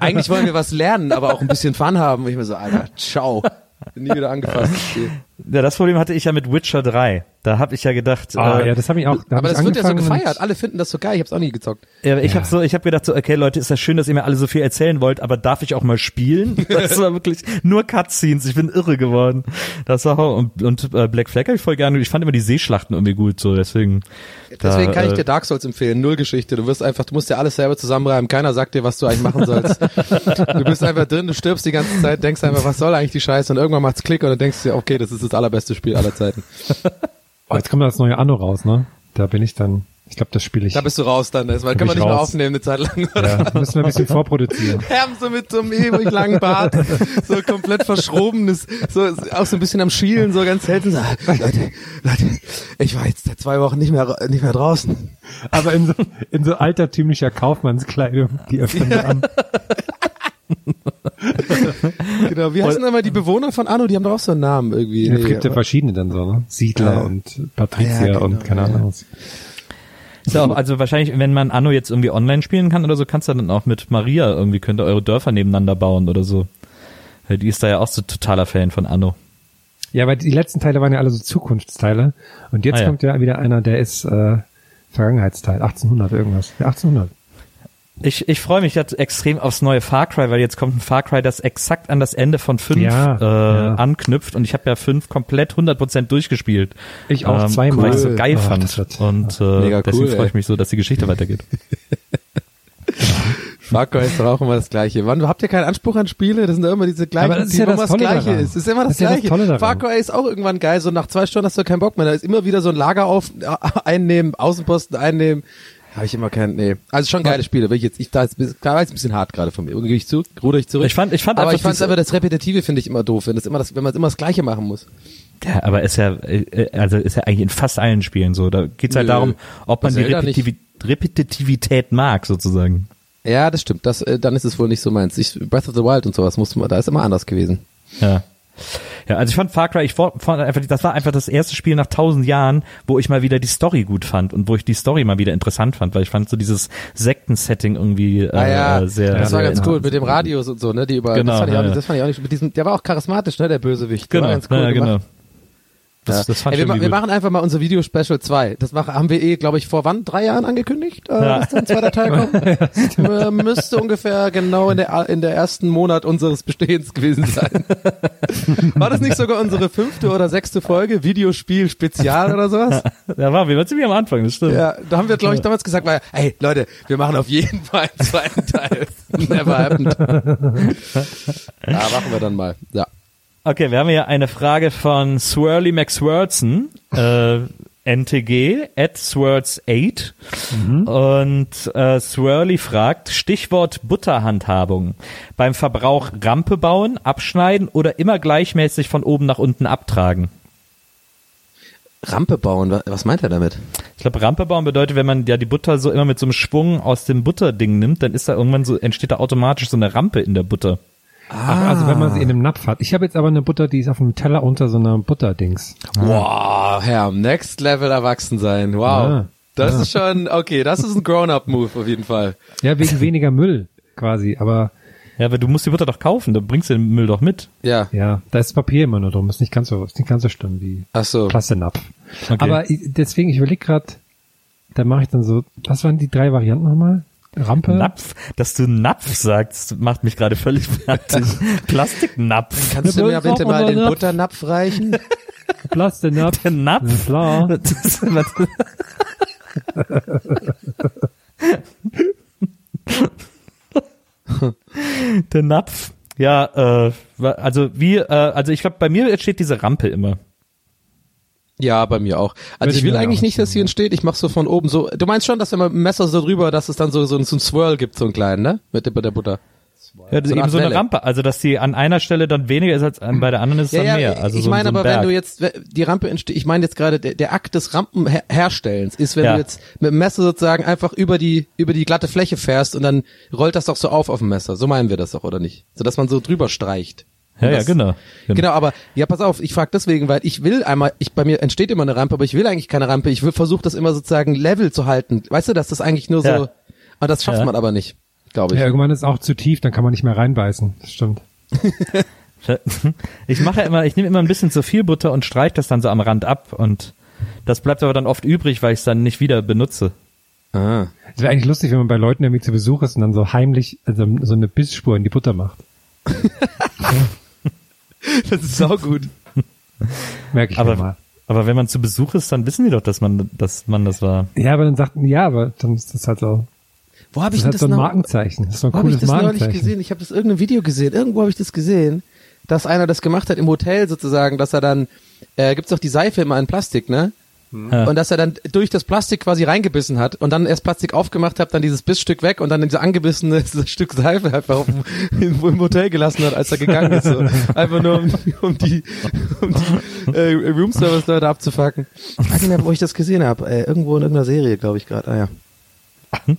eigentlich wollen wir was lernen, aber auch ein bisschen Fun haben. Und ich mir so, Alter, ciao. Bin nie wieder angefasst. Spiel. Ja, das Problem hatte ich ja mit Witcher 3. Da habe ich ja gedacht, Ah, äh, ja, das habe ich auch. Da hab Aber ich das wird ja so gefeiert. Alle finden das so geil. Ich hab's auch nie gezockt. Ja, ich habe so, ich habe gedacht so, okay Leute, ist das schön, dass ihr mir alle so viel erzählen wollt, aber darf ich auch mal spielen? Das war wirklich nur Cutscenes. Ich bin irre geworden. Das war und, und äh, Black Flag habe ich voll gerne. Ich fand immer die Seeschlachten irgendwie gut, so deswegen. Deswegen da, kann ich äh, dir Dark Souls empfehlen. Null Geschichte. Du wirst einfach, du musst dir alles selber zusammenreimen. Keiner sagt dir, was du eigentlich machen sollst. du bist einfach drin, du stirbst die ganze Zeit, denkst einfach, was soll eigentlich die Scheiße? Und irgendwann macht's Klick und dann denkst du dir, okay, das ist das allerbeste Spiel aller Zeiten. Oh, jetzt kommt das neue Anno raus, ne? Da bin ich dann, ich glaube, das spiele ich. Da bist du raus dann. Das kann bin man ich nicht mehr raus. aufnehmen eine Zeit lang. ja, da müssen wir ein bisschen vorproduzieren. Herm so mit so einem ewig langen Bart, so komplett verschrobenes, so auch so ein bisschen am Schielen, so ganz selten. Leute, Leute, ich war jetzt seit zwei Wochen nicht mehr nicht mehr draußen. Aber in so, in so altertümlicher Kaufmannskleidung, die öffnen wir an. Genau. Wie heißen denn mal die Bewohner von Anno? Die haben doch auch so einen Namen irgendwie. Es gibt ja verschiedene dann so, ne? Siedler Ja. und Patrizier Ja, genau, und keine. Ahnung. was. Ist ja auch, also wahrscheinlich, wenn man Anno jetzt irgendwie online spielen kann oder so, kannst du dann auch mit Maria irgendwie, könnt ihr eure Dörfer nebeneinander bauen oder so. Die ist da ja auch so totaler Fan von Anno. Ja, weil die letzten Teile waren ja alle so Zukunftsteile. Und jetzt Ah, ja. kommt ja wieder einer, der ist äh, Vergangenheitsteil, 1800 irgendwas. Ja, 1800. Ich, ich freue mich jetzt extrem aufs neue Far Cry, weil jetzt kommt ein Far Cry, das exakt an das Ende von 5 Ja, äh, ja. anknüpft und ich habe ja 5 komplett 100% durchgespielt. Ich auch ähm, zweimal. Weil ich so geil Oh, fand. das wird- und äh, Mega deswegen cool, freue ich ey. mich so, dass die Geschichte weitergeht. Far Cry ist doch auch immer das Gleiche. Wann habt ihr keinen Anspruch an Spiele? Das sind doch immer diese gleichen, Aber das ist die ja immer das das Tolle Gleiche daran. ist. Es ist immer das, Das ist ja das Gleiche. Far Cry ist auch irgendwann geil. So nach zwei Stunden hast du keinen Bock mehr. Da ist immer wieder so ein Lager auf, einnehmen, Außenposten einnehmen. Habe ich immer keinen, nee. Also schon geile Spiele. Will ich jetzt, ich, da ist, da war jetzt ein bisschen hart gerade von mir. Gebe ich zu, ruder ich zurück. Ich fand- ich fand aber einfach ich fand aber das Repetitive finde ich immer doof, wenn das immer das, wenn man immer das Gleiche machen muss. Ja, aber ist ja, äh, also ist ja eigentlich in fast allen Spielen so. Da geht's halt Nö. darum, ob man die. Repetivi Repetitivität mag, sozusagen. Ja, das stimmt. Das, äh, dann ist es wohl nicht so meins. Ich, Breath of the Wild und sowas musste man, da ist immer anders gewesen. Ja. Ja, also ich fand Far Cry, ich fand einfach, das war einfach das erste Spiel nach tausend Jahren, wo ich mal wieder die Story gut fand und wo ich die Story mal wieder interessant fand, weil ich fand so dieses Sekten-Setting irgendwie äh, Ah ja, sehr. das war sehr ganz cool mit dem Radios und so, ne? Die über, Genau, das fand ich auch ja, das fand ich auch nicht, mit diesem, der war auch charismatisch, ne? Der Bösewicht. Genau, war ganz cool ja, genau. Das, Ja. das fand Ey, wir, ma- wir machen einfach mal unser Video Special 2. Das machen, haben wir eh, glaube ich, vor wann? Drei Jahren angekündigt, äh, Ja. dass da ein zweiter Teil kommt. äh, müsste ungefähr genau in der, in der ersten Monat unseres Bestehens gewesen sein. War das nicht sogar unsere fünfte oder sechste Folge? Videospiel Spezial oder sowas? Da waren wir ziemlich am Anfang, das stimmt. Ja, da haben wir, glaube ich, damals gesagt, weil, hey, Leute, wir machen auf jeden Fall einen zweiten Teil. Never happened. Ja, machen wir dann mal. Ja. Okay, wir haben hier eine Frage von Swirly McSwirlson, äh, NTG, at Swirls8. Und äh, Swirly fragt, Stichwort Butterhandhabung. Beim Verbrauch Rampe bauen, abschneiden oder immer gleichmäßig von oben nach unten abtragen? Rampe bauen, wa- was meint er damit? Ich glaube, Rampe bauen bedeutet, wenn man ja die Butter so immer mit so einem Schwung aus dem Butterding nimmt, dann ist da irgendwann so, entsteht da automatisch so eine Rampe in der Butter. Ach, also wenn man sie in einem Napf hat. Ich habe jetzt aber eine Butter, die ist auf einem Teller unter so einer Butterdings. Wow, Herr, next level erwachsen sein. Wow. Ja. Das ist schon, okay, das ist ein Grown-up-Move auf jeden Fall. Ja, wegen weniger Müll quasi. Aber Ja, aber du musst die Butter doch kaufen, dann bringst du den Müll doch mit. Ja. ja, da ist Papier immer nur drum. Ist nicht ganz so, ist nicht ganz so schlimm wie Ach so. Plastiknapf. Okay. Aber deswegen, ich überlege gerade, da mache ich dann so, was waren die drei Varianten nochmal? Rampe? Napf, dass du Napf sagst, macht mich gerade völlig fertig. Plastiknapf. Kannst du Ja, mir bitte mal den Napf. Butternapf reichen? Plastiknapf. Der Napf. Na klar. Das ist- was- Der Napf. Ja, äh, also wie, äh, also ich glaube, bei mir entsteht diese Rampe immer. Ja, bei mir auch. Also ich will eigentlich nicht, dass sie entsteht. Ich mache so von oben so. Du meinst schon, dass wenn man Messer so drüber, dass es dann so so, so ein Swirl gibt, so einen kleinen, ne? Mit der, der Butter. Ja, das So ist eben so eine Welle. Rampe, also dass die an einer Stelle dann weniger ist als an, bei der anderen ist es dann mehr. Also ich so, meine so ein aber, Berg. wenn du jetzt die Rampe entsteht, ich meine jetzt gerade der, der Akt des Rampenherstellens ist, wenn Ja. du jetzt mit dem Messer sozusagen einfach über die über die glatte Fläche fährst und dann rollt das doch so auf auf dem Messer. So meinen wir das doch oder nicht? So dass man so drüber streicht. Ja, Und ja, das- genau. Genau, aber ja, pass auf, ich frage deswegen, weil ich will einmal, ich bei mir entsteht immer eine Rampe, aber ich will eigentlich keine Rampe. Ich will versuche das immer sozusagen level zu halten. Weißt du, dass das eigentlich nur so, Ja. aber das schafft Ja. man aber nicht, glaube ich. Ja, irgendwann ist es auch zu tief, dann kann man nicht mehr reinbeißen. Das stimmt. Ich mache ja immer, ich nehme immer ein bisschen zu viel Butter und streiche das dann so am Rand ab und das bleibt aber dann oft übrig, weil ich es dann nicht wieder benutze. Ah. Es wäre eigentlich lustig, wenn man bei Leuten irgendwie zu Besuch ist und dann so heimlich also so eine Bissspur in die Butter macht. Das ist sau gut. Merke ich mir Aber, mal. aber wenn man zu Besuch ist, dann wissen die doch, dass man, dass man das war. Ja, aber dann sagt ja, aber dann ist das halt so. Wo habe Das ich ist denn halt das so ein noch- Markenzeichen. Das ist so ein Wo habe ich cooles das neulich Markenzeichen. gesehen? Ich habe das irgendein Video gesehen. Irgendwo habe ich das gesehen, dass einer das gemacht hat im Hotel sozusagen, dass er dann äh, gibt's doch die Seife immer in Plastik, ne? Ja. Und dass er dann durch das Plastik quasi reingebissen hat und dann erst Plastik aufgemacht hat, dann dieses Bissstück weg und dann diese angebissene dieses Stück Seife einfach auf dem, im, Hotel gelassen hat, als er gegangen ist. So. Einfach nur um, um die, um die äh, Roomservice-Leute abzufacken. Ich weiß nicht mehr, wo ich das gesehen habe. Äh, irgendwo in irgendeiner Serie, glaube ich gerade. Ah ja.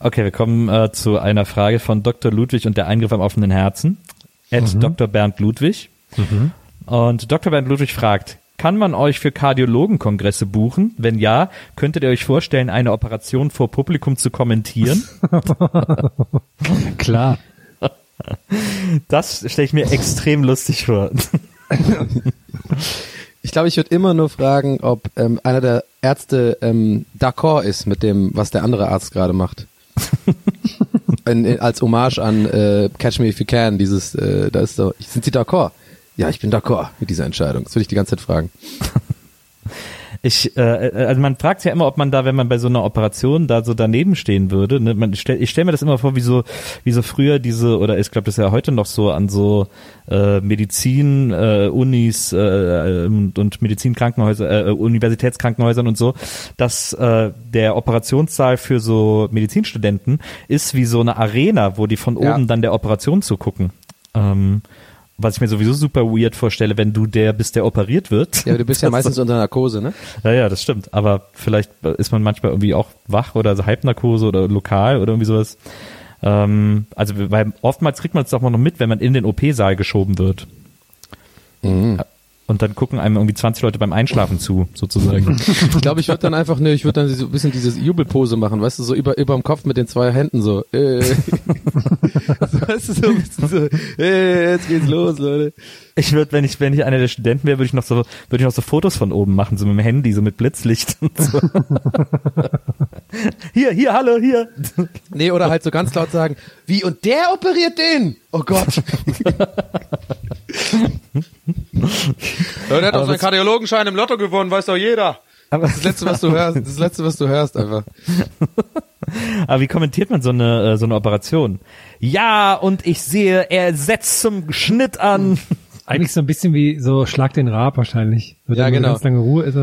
Okay, wir kommen äh, zu einer Frage von Dr. Ludwig und der Eingriff am offenen Herzen. At Mhm. Dr. Bernd Ludwig. Und Dr. Bernd Ludwig fragt, kann man euch für Kardiologenkongresse buchen? Wenn ja, könntet ihr euch vorstellen, eine Operation vor Publikum zu kommentieren? Klar. Das stelle ich mir extrem lustig vor. Ich glaube, ich würde immer nur fragen, ob ähm, einer der Ärzte ähm, d'accord ist mit dem, was der andere Arzt gerade macht. in, in, als Hommage an äh, Catch Me If You Can, dieses, äh, da ist so, sind Sie d'accord? Ja, ich bin d'accord mit dieser Entscheidung. Das würde ich die ganze Zeit fragen. Ich, äh, also man fragt sich ja immer, ob man da, wenn man bei so einer Operation da so daneben stehen würde. Ne? Man, ich stell, ich stell mir das immer vor, wie so, wie so früher diese, oder ich glaube, das ist ja heute noch so an so äh, Medizin, äh, Unis äh, und, und Medizinkrankenhäuser, äh, Universitätskrankenhäusern und so, dass äh, der Operationssaal für so Medizinstudenten ist wie so eine Arena, wo die von Ja. oben dann der Operation zugucken. Ähm, was ich mir sowieso super weird vorstelle, wenn du der bist, der operiert wird. Ja, aber du bist ja meistens unter Narkose, ne? Ja, ja, das stimmt. Aber vielleicht ist man manchmal irgendwie auch wach oder so Halbnarkose oder lokal oder irgendwie sowas. Ähm, also weil oftmals kriegt man es doch mal noch mit, wenn man in den OP-Saal geschoben wird. Und dann gucken einem irgendwie 20 Leute beim Einschlafen zu, sozusagen. Ich glaube, ich würde dann einfach, ne, ich würde dann so ein bisschen diese Jubelpose machen, weißt du, so über, über dem Kopf mit den zwei Händen so. Äh. so weißt du, so ein bisschen so, äh, jetzt geht's los, Leute. Ich würde, wenn ich, wenn ich einer der Studenten wäre, würde ich noch so, würde ich noch so Fotos von oben machen, so mit dem Handy, so mit Blitzlicht und so. hier, hier, hallo, hier. Nee, oder halt so ganz laut sagen, wie, und der operiert den? Oh Gott. Ja, der hat doch seinen Kardiologenschein im Lotto gewonnen, weiß doch jeder. Aber, Das Letzte, was du hörst, das Letzte, was du hörst einfach. aber wie kommentiert man so eine, äh, so eine Operation? Ja, und ich sehe, er setzt zum Schnitt an. Eigentlich so ein bisschen wie so Schlag den Raab wahrscheinlich. So, Ja, genau. Ganz lange Ruhe ist.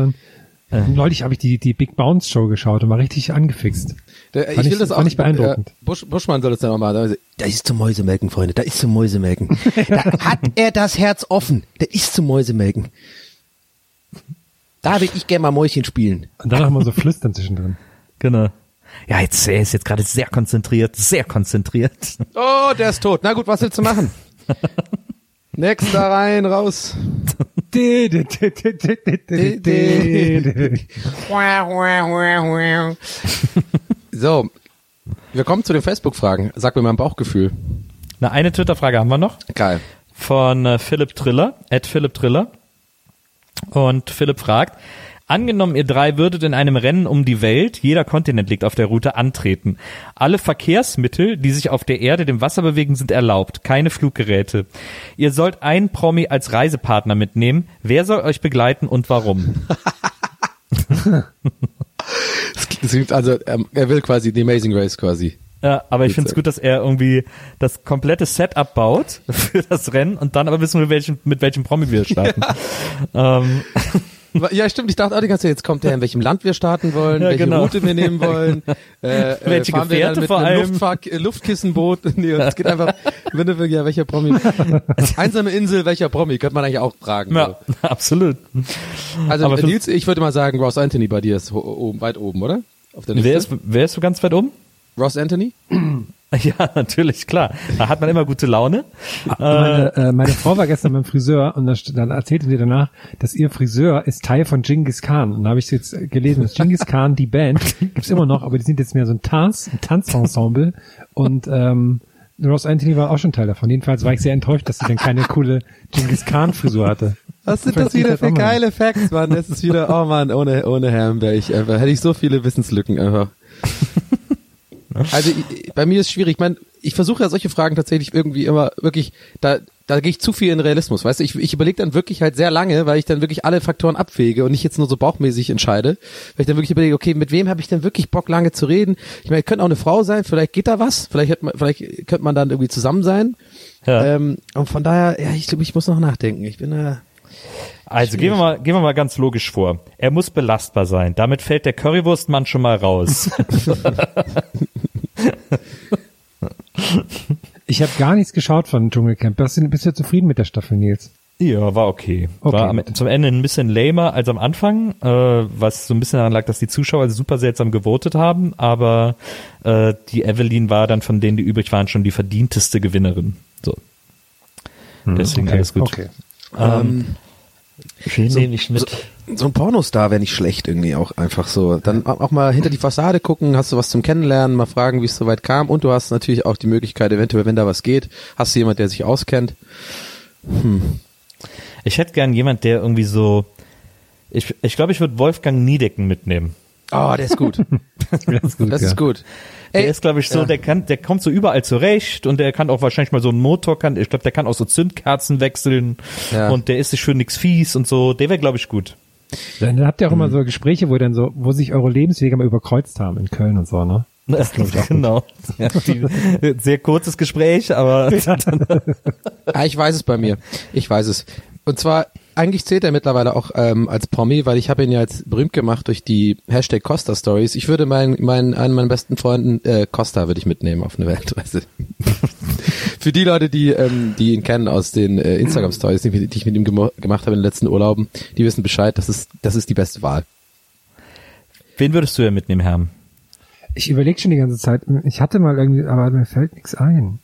Und, Neulich habe ich die, die Big Bounce Show geschaut und war richtig angefixt. Der, ich will ich- das auch ich beeindruckend. Äh, Busch, Buschmann soll es dann auch mal. Da ist zum Mäusemelken, Freunde. Da ist zum Mäusemelken. da hat er das Herz offen. Der ist zum Mäusemelken. Da will ich gerne mal Mäuschen spielen. Und dann noch mal so flüstern zwischendrin. Genau. Ja, jetzt, er ist jetzt gerade sehr konzentriert, sehr konzentriert. Oh, der ist tot. Na gut, was willst du machen? Next da rein, raus. So, wir kommen zu den Facebook-Fragen. Sag mir mein Bauchgefühl. Na, eine Twitter-Frage haben wir noch. Geil. von äh, Philipp Triller, at Philipp Triller. Und Philipp fragt, angenommen ihr drei würdet in einem Rennen um die Welt, jeder Kontinent liegt auf der Route, antreten. Alle Verkehrsmittel, die sich auf der Erde dem Wasser bewegen, sind erlaubt, keine Fluggeräte. Ihr sollt einen Promi als Reisepartner mitnehmen. Wer soll euch begleiten und warum? Also, ähm, er will quasi die Amazing Race quasi. Ja, aber ich finde es gut, dass er irgendwie das komplette Setup baut für das Rennen und dann aber wissen wir, welchen, mit welchem Promi wir starten. Ähm, Ja, stimmt. Ich dachte auch die ganze Zeit, jetzt kommt der, in welchem Land wir starten wollen, Ja, welche genau. Route wir nehmen wollen. Äh, Welche äh, fahren wir Gefährte dann mit vor einem allem. Luftfahr äh, Luftkissenboot. Nee, es geht einfach, wenn du, ja, welcher Promi. Einsame Insel, welcher Promi? Könnte man eigentlich auch fragen. ja, absolut. So. Also, aber Nils, ich würde mal sagen, Ross Anthony bei dir ist oben, weit oben, oder? Auf der Liste. Wer ist, wer ist so ganz weit oben? Ross Anthony? Ja, natürlich, klar. Da hat man immer gute Laune. Meine, äh, meine Frau war gestern beim Friseur und dann, erzählte sie danach, dass ihr Friseur ist Teil von Genghis Khan. Und da habe ich jetzt gelesen, dass Genghis Khan, die Band, gibt's immer noch, aber die sind jetzt mehr so ein Tanz, ein Tanzensemble. Und ähm, Ross Anthony war auch schon Teil davon. Jedenfalls war ich sehr enttäuscht, dass sie dann keine coole Genghis Khan Frisur hatte. Was sind das wieder das für geile Facts, Mann? Das ist wieder, oh Mann, ohne, ohne Herrn wäre ich einfach, hätte ich so viele Wissenslücken einfach. Also ich- bei mir ist schwierig. Ich meine, ich versuche ja solche Fragen tatsächlich irgendwie immer wirklich, da, da gehe ich zu viel in Realismus, weißt du? Ich, ich überlege dann wirklich halt sehr lange, weil ich dann wirklich alle Faktoren abwäge und nicht jetzt nur so bauchmäßig entscheide. Weil ich dann wirklich überlege, okay, mit wem habe ich denn wirklich Bock lange zu reden? Ich meine, könnte auch eine Frau sein, vielleicht geht da was, vielleicht, hat man, vielleicht könnte man dann irgendwie zusammen sein. Ja. Ähm, und von daher, ja, ich glaube, ich muss noch nachdenken. Ich bin äh, Also gehen wir mal, gehen wir mal ganz logisch vor. Er muss belastbar sein. Damit fällt der Currywurstmann schon mal raus. Ich habe gar nichts geschaut von Dschungelcamp. Bist du, bist du zufrieden mit der Staffel, Nils? ja, war okay. Okay, War am, zum Ende ein bisschen lamer als am Anfang, äh, was so ein bisschen daran lag, dass die Zuschauer super seltsam gewotet haben, aber äh, die Evelyn war dann von denen, die übrig waren, schon die verdienteste Gewinnerin. So. Deswegen alles gut. Okay. Ähm, wen nehme ich mit? so ein Pornostar wäre nicht schlecht irgendwie auch einfach so. Dann auch mal hinter die Fassade gucken, hast du was zum Kennenlernen, mal fragen, wie es soweit kam und du hast natürlich auch die Möglichkeit, eventuell, wenn da was geht, hast du jemand, der sich auskennt. Ich hätte gern jemand, der irgendwie so. Ich, ich glaube, ich würde Wolfgang Niedecken mitnehmen. Oh, der ist gut. Das ist gut. Das ja. ist gut. Der Ey, ist, glaube ich, so, ja. der kann, der kommt so überall zurecht und der kann auch wahrscheinlich mal so einen Motor, kann, ich glaube, der kann auch so Zündkerzen wechseln Ja. und der ist sich für nix fies und so. Der wäre, glaube ich, gut. Dann habt ihr auch immer so Gespräche, wo dann so, wo sich eure Lebenswege mal überkreuzt haben in Köln und so, ne? genau. Ja, die, sehr kurzes Gespräch, aber Ah, ich weiß es bei mir. Ich weiß es. Und zwar, eigentlich zählt er mittlerweile auch ähm, als Promi, weil ich habe ihn ja jetzt berühmt gemacht durch die Hashtag Costa Stories. Ich würde meinen, meinen, einen meiner besten Freunden, äh, Costa würde ich mitnehmen auf eine Weltreise. Für die Leute, die, ähm, die ihn kennen aus den äh, Instagram Stories, die, die ich mit ihm gemacht habe in den letzten Urlauben, die wissen Bescheid, das ist, das ist die beste Wahl. wen würdest du ja mitnehmen, Herr? Ich überlege schon die ganze Zeit. Ich hatte mal irgendwie, aber mir fällt nichts ein.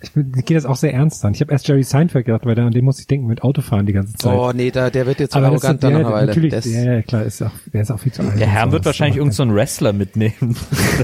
Ich, bin, ich gehe das auch sehr ernst an. Ich habe erst Jerry Seinfeld gedacht, weil an dem muss ich denken mit Autofahren die ganze Zeit. Oh nee, da, der wird jetzt aber arrogant dann einer Weile. natürlich, Das- ja, ja, klar, ist auch, der ist auch viel zu alt. Der Herr so. wird wahrscheinlich irgendeinen so Wrestler mitnehmen.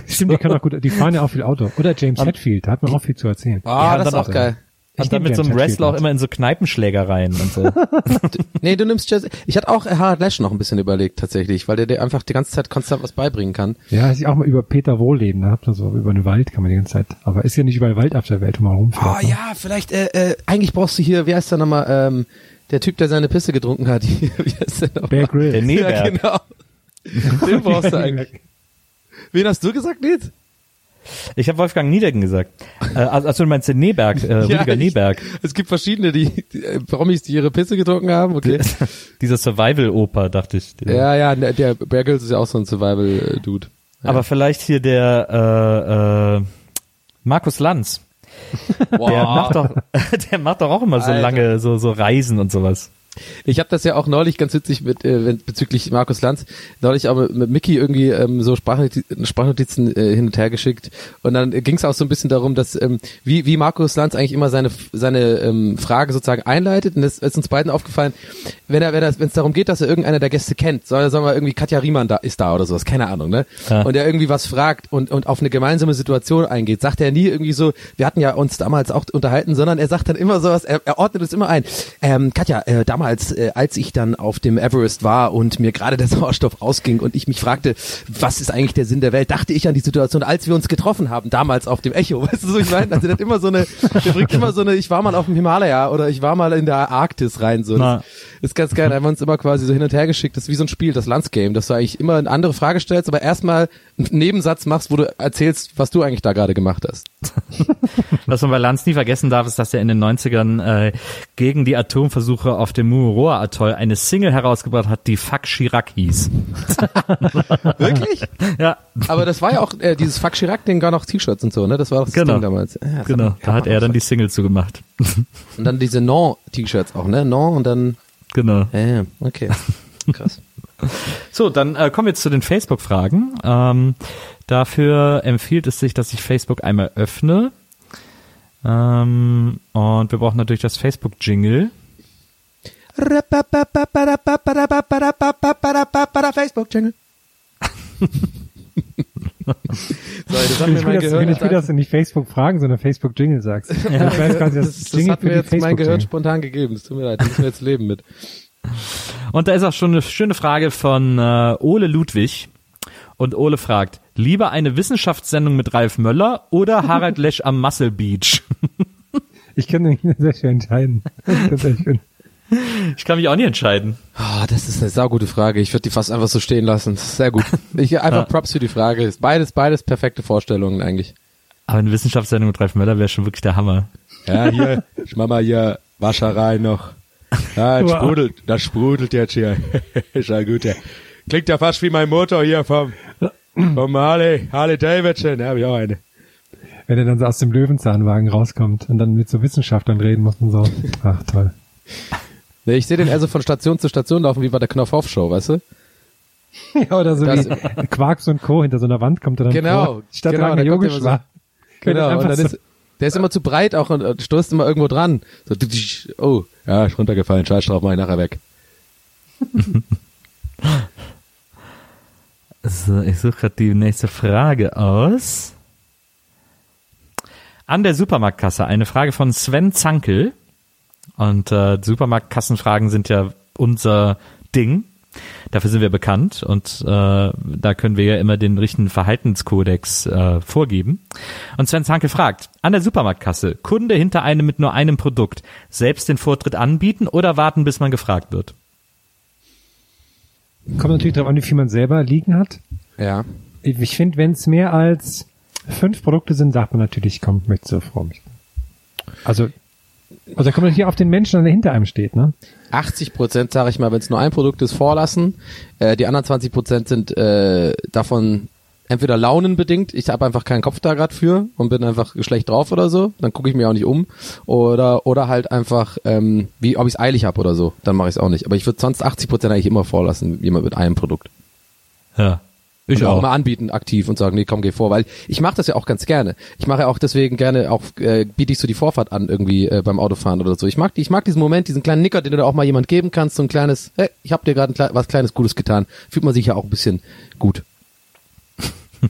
Stimmt, die können auch gut, die fahren ja auch viel Auto. Oder James Hetfield, da hat man auch viel zu erzählen. Ah, Ja, das ist auch- geil. Und dann nehm mit so einem Wrestler auch immer in so Kneipenschlägereien und so. Nee, du nimmst Jazz. Ich hatte auch Harald Lesch noch ein bisschen überlegt tatsächlich, weil der dir einfach die ganze Zeit konstant was beibringen kann. Ja, ich auch mal über Peter Wohlleben, da hat man so über einen Wald kann man die ganze Zeit. Aber ist ja nicht überall Wald auf der Welt, wo man rumfährt. Oh ne? ja, vielleicht, äh, äh, eigentlich brauchst du hier, wie heißt der nochmal, ähm, der Typ, der seine Pisse getrunken hat. wie heißt der nochmal? Bear Grylls. Der Ja, Neberg. genau. Den brauchst du eigentlich. Wen hast du gesagt, Nils? Ich habe Wolfgang Niedecken gesagt. Äh, also, also du meinst den Neberg, äh, Rüdiger ich- Neberg. Es gibt verschiedene, die, die äh, Promis, die ihre Pisse getrunken haben, okay. Dieser Survival-Oper, dachte ich. ja, ja, der, der Bear Grylls ist ja auch so ein Survival-Dude. Aber vielleicht hier der äh, äh, Markus Lanz. Der macht doch, der macht doch auch immer so Alter. lange so so Reisen und sowas. Ich habe das ja auch neulich ganz witzig mit äh, bezüglich Markus Lanz neulich aber mit Mickey irgendwie ähm, so Sprachnotizen, Sprachnotizen äh, hin und her geschickt und dann ging es auch so ein bisschen darum, dass ähm, wie wie Markus Lanz eigentlich immer seine seine ähm, Frage sozusagen einleitet und das ist uns beiden aufgefallen, wenn er wenn er wenn es darum geht, dass er irgendeiner der Gäste kennt, soll er sagen wir irgendwie Katja Riemann da ist da oder sowas, keine Ahnung, ne? Ja. Und er irgendwie was fragt und und auf eine gemeinsame Situation eingeht, sagt er nie irgendwie so, wir hatten ja uns damals auch unterhalten, sondern er sagt dann immer sowas, er, er ordnet es immer ein. Ähm, Katja, äh, damals, äh, als ich dann auf dem Everest war und mir gerade der Sauerstoff ausging und ich mich fragte, was ist eigentlich der Sinn der Welt, dachte ich an die Situation, als wir uns getroffen haben, damals auf dem Echo. Weißt du, so ich meine? Also hat immer so eine, der bringt immer so eine, ich war mal auf dem Himalaya oder ich war mal in der Arktis rein. So. Das ist ganz geil. Da haben wir uns immer quasi so hin und her geschickt. Das ist wie so ein Spiel, das Landsgame, dass du eigentlich immer eine andere Frage stellst, aber erstmal Nebensatz machst, wo du erzählst, was du eigentlich da gerade gemacht hast. Was man bei Lanz nie vergessen darf, ist, dass er in den 90ern äh, gegen die Atomversuche auf dem Mururoa-Atoll eine Single herausgebracht hat, die Fuck Chirac hieß. Wirklich? Ja, Aber das war ja auch äh, dieses Fuck Chirac-Ding, gar noch T-Shirts und so, ne? Das war doch das Genau. Ding damals. Ja, das genau. Da hat er dann die Single zugemacht. Und dann diese Non-T-Shirts auch, ne? Non und dann. Genau. Ja, ja, okay. Krass. So, dann äh, kommen wir jetzt zu den Facebook-Fragen. Ähm, dafür empfiehlt es sich, dass ich Facebook einmal öffne. Ähm, und wir brauchen natürlich das Facebook-Jingle. Facebook-Jingle. so, das das, ich will, dass du nicht Facebook fragen, sondern Facebook Jingle sagst. ich weiß quasi, das, das, das Jingle hat mir jetzt mein Gehirn spontan gegeben. Es tut mir leid, da müssen wir jetzt leben mit. Und da ist auch schon eine schöne Frage von äh, Ole Ludwig. Und Ole fragt, lieber eine Wissenschaftssendung mit Ralf Möller oder Harald Lesch am Muscle Beach? Ich kann mich sehr schön entscheiden. Das ist schön. Ich kann mich auch nicht entscheiden. Oh, das ist eine saugute Frage. Ich würde die fast einfach so stehen lassen. Sehr gut. Ich einfach Props für die Frage. Ist beides, beides perfekte Vorstellungen eigentlich. Aber eine Wissenschaftssendung mit Ralf Möller wäre schon wirklich der Hammer. Ja, hier, ich mach mal hier Wasser rein noch. Ja, das Wow. sprudelt, das sprudelt jetzt hier. ist ja gut, ja. Klingt ja fast wie mein Motor hier vom, vom Harley, Harley Davidson. Da hab ich auch eine. Wenn er dann so aus dem Löwenzahnwagen rauskommt und dann mit so Wissenschaftlern reden muss und so. Ach, toll. Nee, ich sehe den also von Station zu Station laufen, wie bei der Knopf-Off-Show, weißt du? Ja, oder so Das- wie Quarks und Co. hinter so einer Wand kommt er dann Genau, vor. Statt genau, Yogisch immer so- war. Genau, und dann so- ist, der ist immer zu breit auch und, und stoßt immer irgendwo dran. So, oh, ja, ist runtergefallen, scheiß drauf, mach ich nachher weg. So, ich suche gerade die nächste Frage aus. An der Supermarktkasse eine Frage von Sven Zankel. Und äh, Supermarktkassenfragen sind ja unser Ding. Dafür sind wir bekannt und äh, da können wir ja immer den richtigen Verhaltenskodex äh, vorgeben. Und Sven Zankel fragt, an der Supermarktkasse, Kunde hinter einem mit nur einem Produkt, selbst den Vortritt anbieten oder warten, bis man gefragt wird? kommt natürlich darauf an, wie viel man selber liegen hat. Ja. Ich, finde, wenn es mehr als fünf Produkte sind, sagt man natürlich, komm, ich möchte zur Frau. Also, also da kommt natürlich auf den Menschen, der hinter einem steht, ne? 80 Prozent, sage ich mal, wenn es nur ein Produkt ist, vorlassen. Äh, die anderen 20 Prozent sind äh, davon entweder launenbedingt, ich habe einfach keinen Kopf da gerade für und bin einfach schlecht drauf oder so, dann gucke ich mir auch nicht um. Oder oder halt einfach, ähm, wie ob ich es eilig habe oder so, dann mache ich es auch nicht. Aber ich würde sonst 80 Prozent eigentlich immer vorlassen, jemand mit einem Produkt. Ja. Ich und auch auch. mal anbieten aktiv und sagen, nee, komm, geh vor, weil ich mache das ja auch ganz gerne. Ich mache ja auch deswegen gerne auch äh, biete ich so die Vorfahrt an irgendwie äh, beim Autofahren oder so. Ich mag die, ich mag diesen Moment, diesen kleinen Nicker, den du da auch mal jemand geben kannst, so ein kleines, hey, ich habe dir gerade ein klei- was kleines Gutes getan. Fühlt man sich ja auch ein bisschen gut.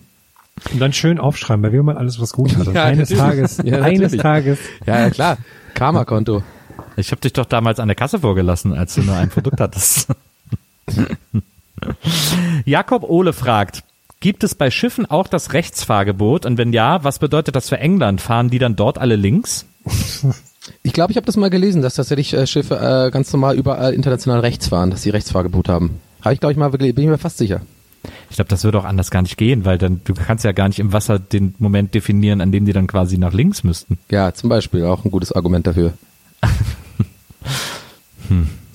Und dann schön aufschreiben, bei wem man alles was gut hat. Und Ja, eines natürlich. Tages, Ja, eines. Tages. Ja, ja klar. Karma-Konto. Ich habe dich doch damals an der Kasse vorgelassen, als du nur ein Produkt hattest. Jakob Ohle fragt, gibt es bei Schiffen auch das Rechtsfahrgebot? Und wenn ja, was bedeutet das für England? Fahren die dann dort alle links? Ich glaube, ich habe das mal gelesen, dass tatsächlich äh, Schiffe äh, ganz normal überall international rechts fahren, dass sie Rechtsfahrgebot haben. Habe ich, glaube ich, mal wirklich, bin ich mir fast sicher. Ich glaube, das würde auch anders gar nicht gehen, weil dann du kannst ja gar nicht im Wasser den Moment definieren, an dem die dann quasi nach links müssten. Ja, zum Beispiel auch ein gutes Argument dafür.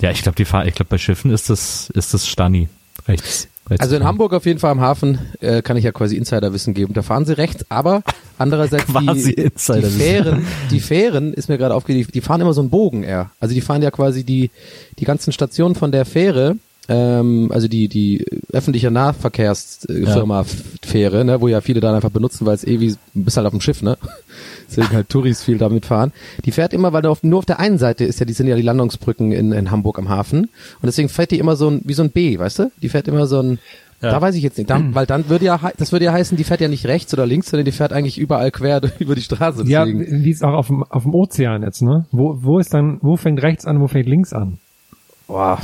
Ja, ich glaube, die Fahr ich glaube, bei Schiffen ist das ist das Stani rechts. rechts Also in Hamburg auf jeden Fall am Hafen äh, kann ich ja quasi Insiderwissen geben. Da fahren sie rechts, aber andererseits die, die. Fähren, die Fähren ist mir gerade aufgefallen, die, die fahren immer so einen Bogen eher. Also die fahren ja quasi die die ganzen Stationen von der Fähre, ähm, also die die öffentliche Nahverkehrsfirma Fähre, ne, wo ja viele dann einfach benutzen, weil es eh wie bist halt auf dem Schiff, ne? Deswegen halt Touris viel damit fahren. Die fährt immer, weil da auf, nur auf der einen Seite ist ja, die sind ja die Landungsbrücken in, in Hamburg am Hafen. Und deswegen fährt die immer so ein, wie so ein B, weißt du? Die fährt immer so ein, Ja. da weiß ich jetzt nicht, dann, weil dann würde ja, das würde ja heißen, die fährt ja nicht rechts oder links, sondern die fährt eigentlich überall quer über die Straße. Ja, wie es auch auf dem, auf dem Ozean jetzt, ne? Wo, wo ist dann, wo fängt rechts an, wo fängt links an? Boah,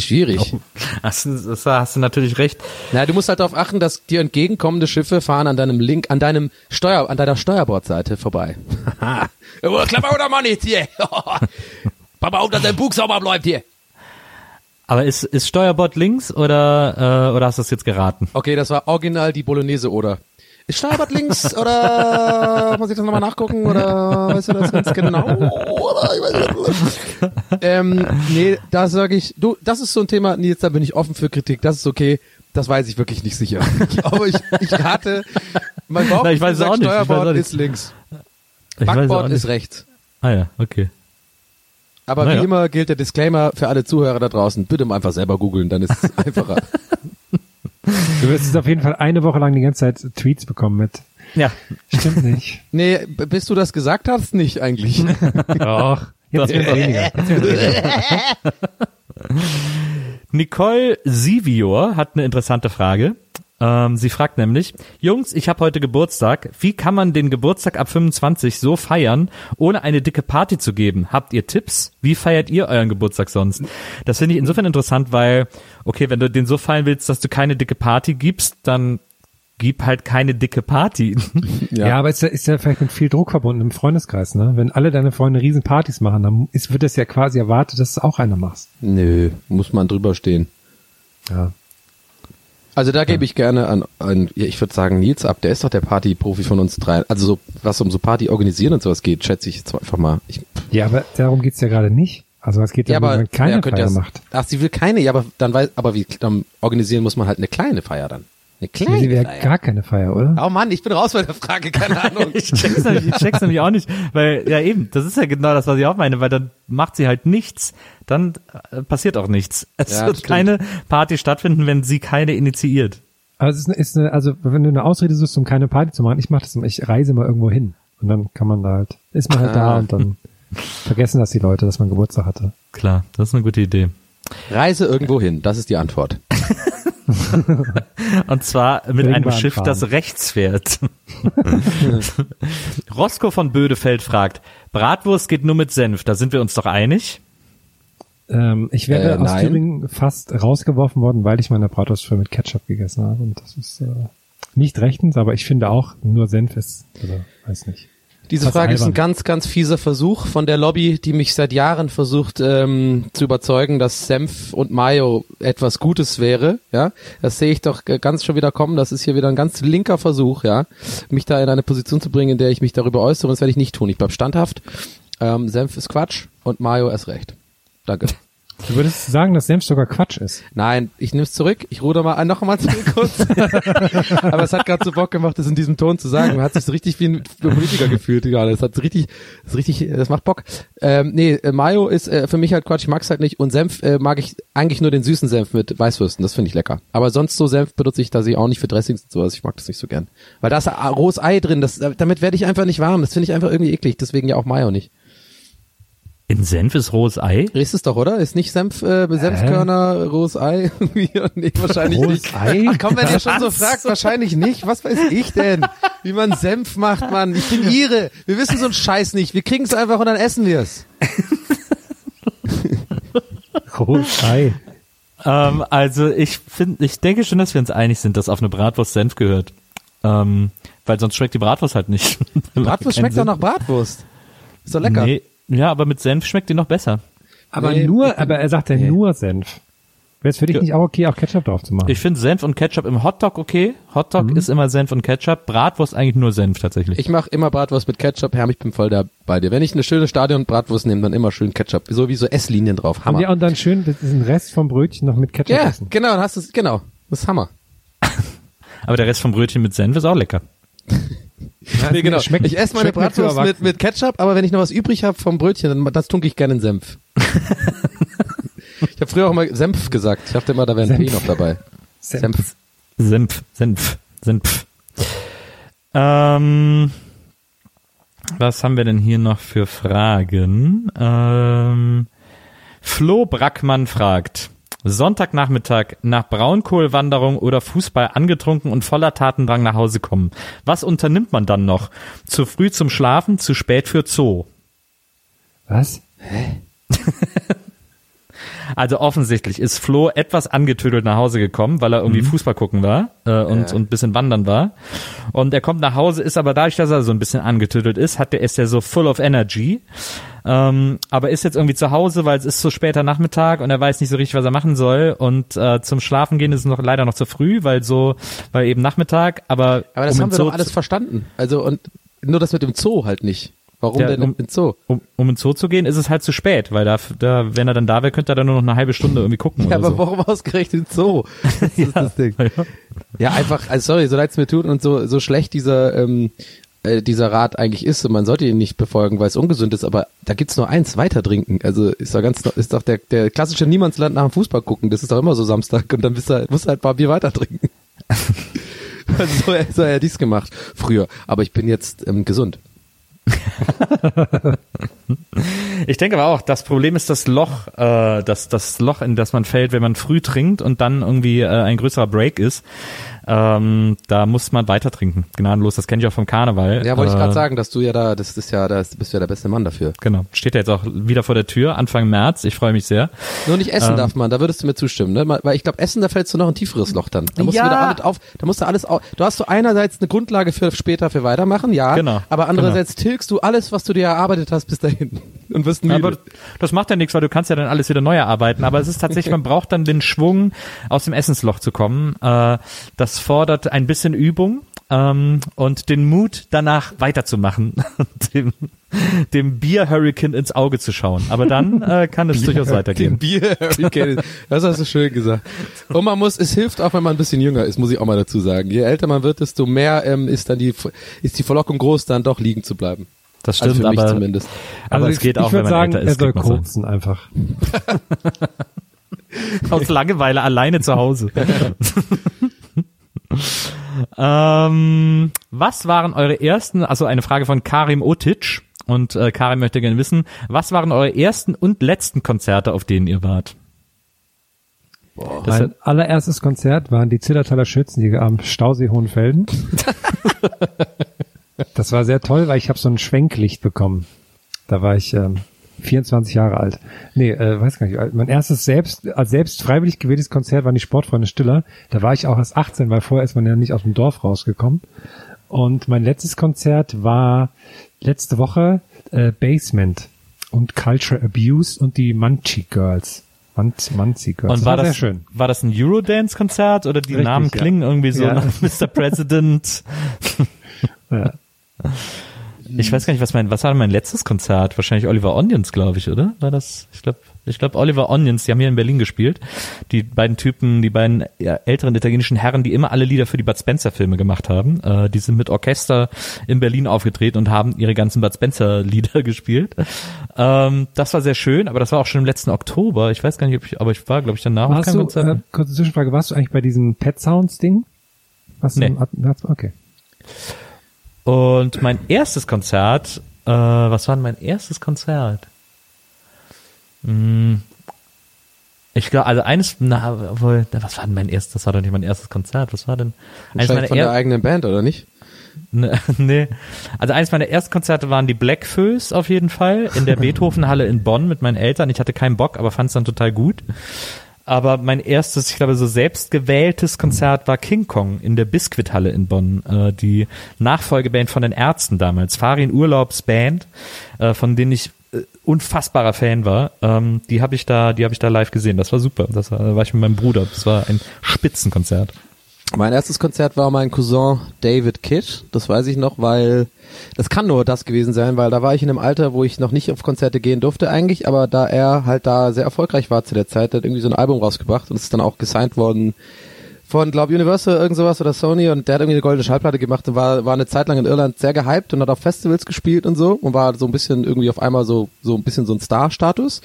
schwierig. Hast hast du natürlich recht. Na, du musst halt darauf achten, dass dir entgegenkommende Schiffe fahren an deinem Link, an deinem Steuer, an deiner Steuerbordseite vorbei. oh, Klapper oder Mann jetzt hier. Papa auf, dass dein Bug sauber bleibt hier. Aber ist, ist Steuerbord links oder, äh, oder hast du das jetzt geraten? Okay, das war original die Bolognese oder. Ist Steuerbord links oder muss ich das nochmal nachgucken oder weißt du das ganz genau? Oder ich weiß nicht. ähm, nee, da sage ich, du, das ist so ein Thema, Nils, da bin ich offen für Kritik, das ist okay. Das weiß ich wirklich nicht sicher. Aber ich, ich rate, mein Bauch Na, ich weiß es sagt, auch nicht, Steuerbord nicht. ist links. Ich Backbord ist rechts. Ah ja, okay. Aber Naja. wie immer gilt der Disclaimer für alle Zuhörer da draußen. Bitte mal einfach selber googeln, dann ist es einfacher. Du wirst jetzt auf jeden Fall eine Woche lang die ganze Zeit Tweets bekommen mit. Ja. Stimmt nicht. nee, bis du das gesagt hast, nicht eigentlich. Doch. Jetzt wird's weniger. Jetzt wird's weniger. Nicole Sivior hat eine interessante Frage. Ähm, sie fragt nämlich, Jungs, ich habe heute Geburtstag. Wie kann man den Geburtstag ab 25 so feiern, ohne eine dicke Party zu geben? Habt ihr Tipps? Wie feiert ihr euren Geburtstag sonst? Das finde ich insofern interessant, weil, okay, wenn du den so feiern willst, dass du keine dicke Party gibst, dann gib halt keine dicke Party. Ja. aber ist ja, ist ja vielleicht mit viel Druck verbunden im Freundeskreis, ne? Wenn alle deine Freunde riesen Partys machen, dann ist, wird das ja quasi erwartet, dass du auch einer machst. Nö, muss man drüber stehen. Ja. Also da gebe ich gerne an, an ich würde sagen, Nils ab, der ist doch der Partyprofi von uns drei. Also so, was um so Party organisieren und sowas geht, schätze ich jetzt einfach mal. Ich, Ja, aber darum geht's ja gerade nicht. Also es geht ja, darum, wenn man keine ja, Feier macht. Ach, sie will keine, ja, aber dann weiß, aber wie dann organisieren muss man halt eine kleine Feier dann. Eine Sie kleine ja Feier. gar keine Feier, oder? Oh Mann, ich bin raus bei der Frage, keine Ahnung. Ich check's, nämlich, ich check's nämlich auch nicht, weil, ja eben, das ist ja genau das, was ich auch meine, weil dann macht sie halt nichts, dann äh, passiert auch nichts. Es Ja, wird stimmt. keine Party stattfinden, wenn sie keine initiiert. Also es ist eine, ist eine, also wenn du eine Ausrede suchst, um keine Party zu machen, ich mache das immer, ich reise mal irgendwo hin. Und dann kann man da halt, ist man halt da Ah. und dann vergessen das die Leute, dass man Geburtstag hatte. Klar, das ist eine gute Idee. Reise irgendwo hin, das ist die Antwort. Und zwar mit einem Schiff, fahren. das rechts fährt. Roscoe von Bödefeld fragt, Bratwurst geht nur mit Senf, da sind wir uns doch einig? Ähm, ich wäre Äh, aus nein. Thüringen fast rausgeworfen worden, weil ich meine Bratwurst früher mit Ketchup gegessen habe. Und das ist äh, nicht rechtens, aber ich finde auch, nur Senf ist, also, weiß nicht. Diese Frage ist ein ganz, ganz fieser Versuch von der Lobby, die mich seit Jahren versucht ähm, zu überzeugen, dass Senf und Mayo etwas Gutes wäre. Ja, das sehe ich doch ganz schon wieder kommen. Das ist hier wieder ein ganz linker Versuch, ja, mich da in eine Position zu bringen, in der ich mich darüber äußere. Und das werde ich nicht tun. Ich bleib standhaft. Ähm, Senf ist Quatsch und Mayo erst recht. Danke. Du würdest sagen, dass Senf sogar Quatsch ist. Nein, ich nehme es zurück. Ich ruder mal ein, noch einmal zurück kurz. Aber es hat gerade so Bock gemacht, das in diesem Ton zu sagen. Man hat sich so richtig wie ein Politiker gefühlt gerade. Das hat so richtig, das richtig, das macht Bock. Ähm, nee, äh, Mayo ist äh, für mich halt Quatsch. Ich mag's halt nicht. Und Senf äh, mag ich eigentlich nur den süßen Senf mit Weißwürsten. Das finde ich lecker. Aber sonst so Senf benutze ich da sie auch nicht für Dressings und sowas. Ich mag das nicht so gern. Weil da ist äh, rohes Ei drin. Das, damit werde ich einfach nicht warm. Das finde ich einfach irgendwie eklig. Deswegen ja auch Mayo nicht. In Senf ist rohes Ei? Ist es doch, oder? Ist nicht Senf, äh, Senfkörner, rohes Ei? nee, wahrscheinlich Rohes nicht. Ei? Ach komm, wenn ihr schon so fragt, wahrscheinlich nicht. Was weiß ich denn? Wie man Senf macht, Mann. Ich bin Ire. Wir wissen so einen Scheiß nicht. Wir kriegen es einfach und dann essen wir es. Rohes Ei. Ähm, also ich finde, ich denke schon, dass wir uns einig sind, dass auf eine Bratwurst Senf gehört. Ähm, weil sonst schmeckt die Bratwurst halt nicht. Bratwurst schmeckt doch nach Bratwurst. Ist doch lecker. Nee, ja, aber mit Senf schmeckt die noch besser. Aber Nee, nur, aber er sagt ja nee. nur Senf. Wäre es für dich Ja. nicht auch okay, auch Ketchup drauf zu machen? Ich finde Senf und Ketchup im Hotdog okay. Hotdog ist immer Senf und Ketchup. Bratwurst eigentlich nur Senf tatsächlich. Ich mache immer Bratwurst mit Ketchup. Herr, ich bin voll da bei dir. Wenn ich eine schöne Stadion-Bratwurst nehme, dann immer schön Ketchup. So wie so Esslinien drauf. Hammer. ja, und dann schön diesen Rest vom Brötchen noch mit Ketchup Ja, essen. genau, dann hast du es, genau. Das ist Hammer. aber der Rest vom Brötchen mit Senf ist auch lecker. Nee, genau. schmeckt- ich esse meine Bratwurst mit, mit Ketchup, aber wenn ich noch was übrig habe vom Brötchen, dann das tunke ich gerne in Senf. ich habe früher auch mal Senf gesagt. Ich dachte immer, da wäre ein P Senf. noch dabei. Senf. Senf, Senf, Senf. Ähm, was haben wir denn hier noch für Fragen? Ähm, Flo Brackmann fragt. Sonntagnachmittag nach Braunkohlwanderung oder Fußball angetrunken und voller Tatendrang nach Hause kommen. Was unternimmt man dann noch? Zu früh zum Schlafen, zu spät für Zoo. Was? Also offensichtlich ist Flo etwas angetüdelt nach Hause gekommen, weil er irgendwie Fußball gucken war äh, und, und ein bisschen wandern war. Und er kommt nach Hause, ist aber dadurch, dass er so ein bisschen angetüdelt ist, hat der, ist er so full of energy. Ähm, aber ist jetzt irgendwie zu Hause, weil es ist so später Nachmittag und er weiß nicht so richtig, was er machen soll. Und äh, zum Schlafen gehen ist noch leider noch zu früh, weil so, weil eben Nachmittag. Aber, Aber das um haben wir doch alles verstanden. Also und nur das mit dem Zoo halt nicht. Warum Ja, denn um- im Zoo? um, um ins Zoo zu gehen, ist es halt zu spät, weil da, da, wenn er dann da wäre, könnte er dann nur noch eine halbe Stunde irgendwie gucken Ja, aber so. warum ausgerechnet Zoo? Das ist das Ding. Ja. Ja, einfach, also sorry, so leid es mir tut und so, so schlecht dieser, ähm, äh, dieser Rat eigentlich ist und man sollte ihn nicht befolgen, weil es ungesund ist, aber da gibt's nur eins, weiter trinken. Also ist doch ganz, ist doch der, der klassische Niemandsland nach dem Fußball gucken, das ist doch immer so Samstag und dann bist du, musst du halt ein paar Bier weiter trinken. also so, so hat er dies gemacht früher, aber ich bin jetzt ähm, gesund. Ich denke aber auch, das Problem ist das Loch, äh, das, das Loch, in das man fällt, wenn man früh trinkt und dann irgendwie äh, ein größerer Break ist. Ähm, da muss man weiter trinken. Gnadenlos, das kenne ich auch vom Karneval. Ja, wollte ich Äh, gerade sagen, dass du ja da, das ist ja, das bist du ja der beste Mann dafür. Genau, steht ja jetzt auch wieder vor der Tür, Anfang März. Ich freue mich sehr. Nur nicht essen Ähm. darf man, da würdest du mir zustimmen, ne? Weil ich glaube, Essen, da fällst du noch ein tieferes Loch dann. Da musst Ja. du wieder alles auf, da musst du alles auf, du hast so einerseits eine Grundlage für später für weitermachen, ja. Genau, Aber andererseits tilgst du alles, was du dir erarbeitet hast bis dahin. Und wirst müde. Aber das macht ja nichts, weil du kannst ja dann alles wieder neu erarbeiten. Aber es ist tatsächlich, man braucht dann den Schwung, aus dem Essensloch zu kommen. Äh, das fordert ein bisschen Übung ähm, und den Mut, danach weiterzumachen, dem, dem Bier-Hurricane ins Auge zu schauen. Aber dann äh, kann es durchaus weitergehen. Bier Hurricane. Das hast du schön gesagt. Und man muss, es hilft auch, wenn man ein bisschen jünger ist, muss ich auch mal dazu sagen. Je älter man wird, desto mehr ähm, ist dann die, ist die Verlockung groß, dann doch liegen zu bleiben. Das Also stimmt, mich aber, zumindest. aber Also es geht ich, auch, ich wenn man sagen, älter er ist. soll kriegt man so. koksen einfach. Aus Langeweile alleine zu Hause. ähm, was waren eure ersten, also eine Frage von Karim Otic und äh, Karim möchte gerne wissen, was waren eure ersten und letzten Konzerte, auf denen ihr wart? Das mein allererstes Konzert waren die Zillertaler Schützenjäger am Stausee Hohenfelden. das war sehr toll, weil ich habe so ein Schwenklicht bekommen. Da war ich ähm, 24 Jahre alt. Nee, äh, weiß gar nicht. Mein erstes selbst, als selbst freiwillig gewähltes Konzert waren die Sportfreunde Stiller. Da war ich auch erst 18, weil vorher ist man ja nicht aus dem Dorf rausgekommen. Und mein letztes Konzert war letzte Woche äh, Basement und Culture Abuse und die Munchie Girls. Munch, Munchie Girls. Und war sehr das, schön. war das ein Eurodance-Konzert oder die Richtig, Namen ja. klingen irgendwie so Ja. nach Mr. President? Ja. Ich weiß gar nicht, was mein, was war mein letztes Konzert? Wahrscheinlich Oliver Onions, glaube ich, oder? War das? Ich glaube, ich glaube Oliver Onions. Die haben hier in Berlin gespielt. Die beiden Typen, die beiden älteren italienischen Herren, die immer alle Lieder für die Bud Spencer Filme gemacht haben. Äh, die sind mit Orchester in Berlin aufgetreten und haben ihre ganzen Bud Spencer Lieder gespielt. Ähm, das war sehr schön, aber das war auch schon im letzten Oktober. Ich weiß gar nicht, ob ich, aber ich war, glaube ich, danach auf Warst keinem du, Konzert. äh, kurze Zwischenfrage, warst du eigentlich bei diesem Pet Sounds Ding? Was Nee. im Okay. Und mein erstes Konzert, äh, was war denn mein erstes Konzert? Hm, ich glaube, also eines, na, wohl, was war denn mein erstes, das war doch nicht mein erstes Konzert, was war denn? Eines meiner von er- der eigenen Band, oder nicht? Ne, nee. Also eines meiner ersten Konzerte waren die Blackfoes auf jeden Fall in der Beethovenhalle in Bonn mit meinen Eltern. Ich hatte keinen Bock, aber fand es dann total gut. Aber mein erstes, ich glaube, so selbstgewähltes Konzert war King Kong in der Biskuithalle in Bonn. Äh, die Nachfolgeband von den Ärzten damals, Farin Urlaubsband, äh, von denen ich äh, unfassbarer Fan war. Ähm, die habe ich da, die habe ich da live gesehen. Das war super. Das war, da war ich mit meinem Bruder. Das war ein Spitzenkonzert. Mein erstes Konzert war mein Cousin David Kidd, das weiß ich noch, weil das kann nur das gewesen sein, weil da war ich in einem Alter, wo ich noch nicht auf Konzerte gehen durfte eigentlich, aber da er halt da sehr erfolgreich war zu der Zeit, hat irgendwie so ein Album rausgebracht und es ist dann auch gesigned worden von, glaube Universal, irgend sowas oder Sony und der hat irgendwie eine goldene Schallplatte gemacht und war, war eine Zeit lang in Irland sehr gehypt und hat auf Festivals gespielt und so und war so ein bisschen irgendwie auf einmal so, so ein bisschen so ein Star-Status.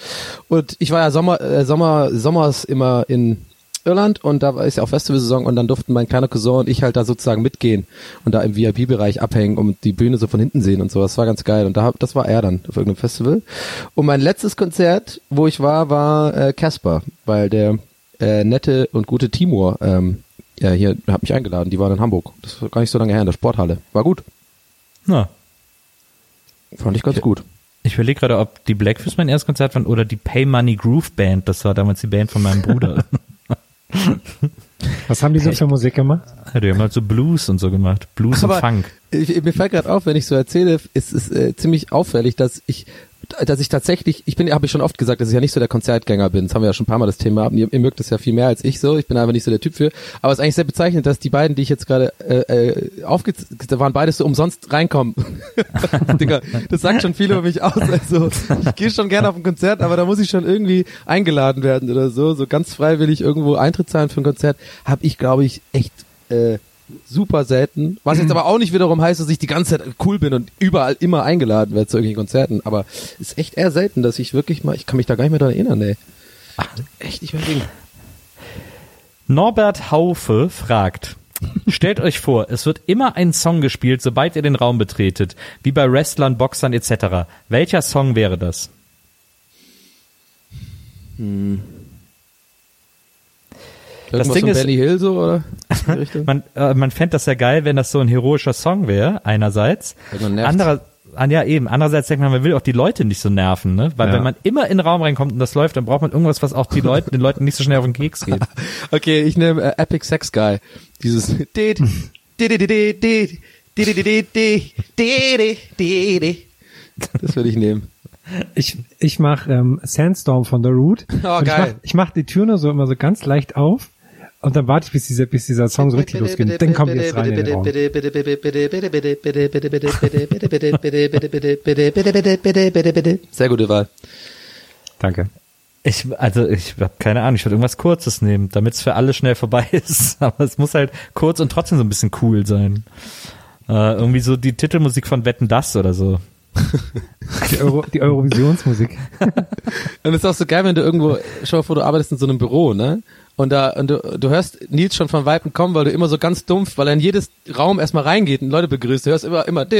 Und ich war ja Sommer, äh, Sommer, Sommers immer in Irland und da war ist ja auch Festivalsaison und dann durften mein kleiner Cousin und ich halt da sozusagen mitgehen und da im VIP-Bereich abhängen und die Bühne so von hinten sehen und so. Das war ganz geil und da hab, das war er dann auf irgendeinem Festival. Und mein letztes Konzert, wo ich war, war äh, Casper, weil der äh, nette und gute Timur ähm, ja, hier hat mich eingeladen. Die waren in Hamburg. Das war gar nicht so lange her in der Sporthalle. War gut. Na, Fand ich ganz gut. Ich überlege gerade, ob die Blackfish mein erstes Konzert waren oder die Pay Money Groove Band. Das war damals die Band von meinem Bruder. Was haben die so für Musik gemacht? ja, die haben halt so Blues und so gemacht. Blues und Funk. Ich, mir fällt gerade auf, wenn ich so erzähle, ist es äh, ziemlich auffällig, dass ich dass ich tatsächlich, ich bin, habe ich schon oft gesagt, dass ich ja nicht so der Konzertgänger bin. Das haben wir ja schon ein paar Mal das Thema. Ihr, ihr mögt das ja viel mehr als ich so. Ich bin einfach nicht so der Typ für. Aber es ist eigentlich sehr bezeichnend, dass die beiden, die ich jetzt gerade äh, äh, aufge, da waren beides so umsonst reinkommen. Digga, das sagt schon viel über mich aus. Also ich gehe schon gerne auf ein Konzert, aber da muss ich schon irgendwie eingeladen werden oder so. So ganz freiwillig irgendwo Eintritt zahlen für ein Konzert, habe ich, glaube ich, echt äh, super selten. Was jetzt aber auch nicht wiederum heißt, dass ich die ganze Zeit cool bin und überall immer eingeladen werde zu irgendwelchen Konzerten. Aber es ist echt eher selten, dass ich wirklich mal, ich kann mich da gar nicht mehr daran erinnern, ey. Echt nicht mehr Ding. Norbert Haufe fragt. Stellt euch vor, es wird immer ein Song gespielt, sobald ihr den Raum betretet, wie bei Wrestlern, Boxern etc. Welcher Song wäre das? Irgendwas das Ding ist, Benny Hill so, oder? man, äh, man fände das ja geil, wenn das so ein heroischer Song wäre, einerseits. Anderer, ja, eben. Andererseits denkt man, man will auch die Leute nicht so nerven, ne? Weil ja. wenn man immer in den Raum reinkommt und das läuft, dann braucht man irgendwas, was auch die Leute, den Leuten nicht so schnell auf den Keks geht. okay, ich nehme äh, Epic Sex Guy. Dieses Das würde ich nehmen. Ich, ich mache ähm, Sandstorm von The Root. Oh, geil. Ich mache mach die Tür nur so immer so ganz leicht auf und dann warte ich, bis dieser, bis dieser Song so richtig losgeht. Und Dann kommt jetzt rein in den Raum. Sehr gute Wahl. Danke. Ich, also ich habe keine Ahnung, ich würde irgendwas Kurzes nehmen, damit es für alle schnell vorbei ist. Aber es muss halt kurz und trotzdem so ein bisschen cool sein. Äh, irgendwie so die Titelmusik von Wetten Das oder so. Die, Euro, die Eurovisionsmusik. Und es ist auch so geil, wenn du irgendwo, schau mal vor, du arbeitest in so einem Büro, ne? Und da, und du, du hörst Nils schon von Weitem kommen, weil du immer so ganz dumpf, weil er in jedes Raum erstmal reingeht und Leute begrüßt. Du hörst immer, immer.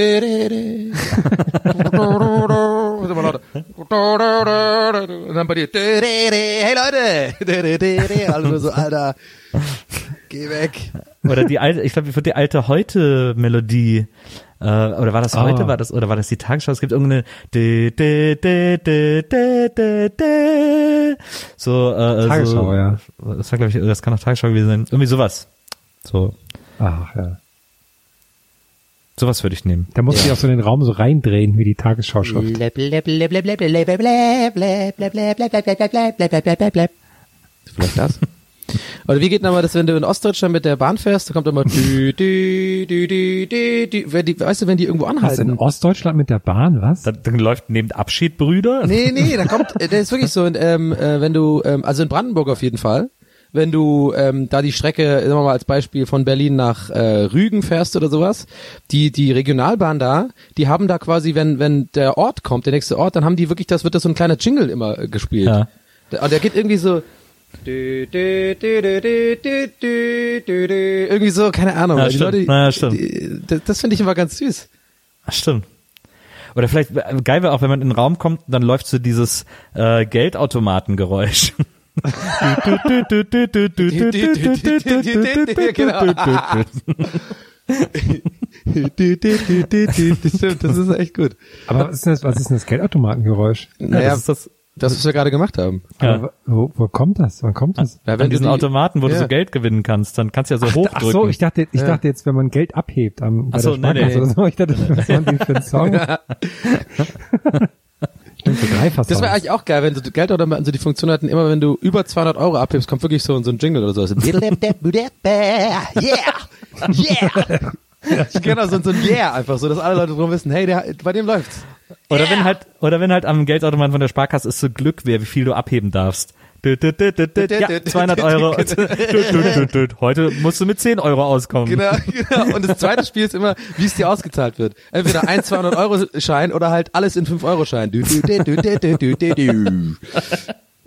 Und dann bei dir, hey Leute. Also so, Alter, geh weg. Oder die alte, ich glaube, wie wird die alte heute Melodie äh, oder war das heute, Ah. war das oder war das die Tagesschau? Es gibt irgendeine de, de, de, de, de, de, de. so äh, Tagesschau, so, ja. Das war glaube ich, das kann auch Tagesschau gewesen sein. Irgendwie sowas. So. Ach ja. Sowas würde ich nehmen. Da muss ich auch so in den Raum so reindrehen, wie die Tagesschau-Schrift. Vielleicht das. Oder wie geht nochmal das, wenn du in Ostdeutschland mit der Bahn fährst, da kommt immer dü, dü, dü, dü, dü, dü, wenn die, weißt du, wenn die irgendwo Was, in anhalten. Ostdeutschland mit der Bahn, was? Dann, dann läuft neben Abschied Brüder. Nee, nee, da kommt, das ist wirklich so, ähm, äh, wenn du, ähm, also in Brandenburg auf jeden Fall, wenn du ähm, da die Strecke, sagen wir mal als Beispiel von Berlin nach äh, Rügen fährst oder sowas, die die Regionalbahn da, die haben da quasi, wenn wenn der Ort kommt, der nächste Ort, dann haben die wirklich, das wird das so ein kleiner Jingle immer äh, gespielt. Ja. Der, und der geht irgendwie so irgendwie so, keine Ahnung. Ja, die stimmt. Leute, ja, stimmt. Die, das, finde ich immer ganz süß. Ach, stimmt. Oder vielleicht äh, geil wäre auch, wenn man in den Raum kommt, dann läuft so dieses äh, Geldautomatengeräusch. Genau. das ist echt gut. Aber was ist denn das, das Geldautomatengeräusch? Naja, ja, das ist das das, was wir gerade gemacht haben. Ja. Aber wo, wo kommt das? Wann kommt das? Ja, An du diesen die- Automaten, wo du Ja. so Geld gewinnen kannst, dann kannst du ja so Ach, hochdrücken. ach so, ich dachte, ich dachte jetzt, wenn man Geld abhebt am Ach so, nee, nee. oder so, ich dachte, was waren die für ein Song? Stimmt, so Das wäre eigentlich auch geil, wenn so Geldautomaten so die Funktion hatten, immer wenn du über 200 Euro abhebst, kommt wirklich so, so ein Jingle oder so. Also, yeah! Yeah! genau, so, so ein Yeah einfach so, dass alle Leute drum wissen, hey, der, bei dem läuft's. Oder wenn halt, oder wenn halt am Geldautomaten von der Sparkasse ist so Glück wäre, wie viel du abheben darfst. Ja, 200 Euro. Heute musst du mit 10 Euro auskommen. Genau, genau. Und das zweite Spiel ist immer, wie es dir ausgezahlt wird. Entweder ein 200 Euro Schein oder halt alles in 5 Euro Schein.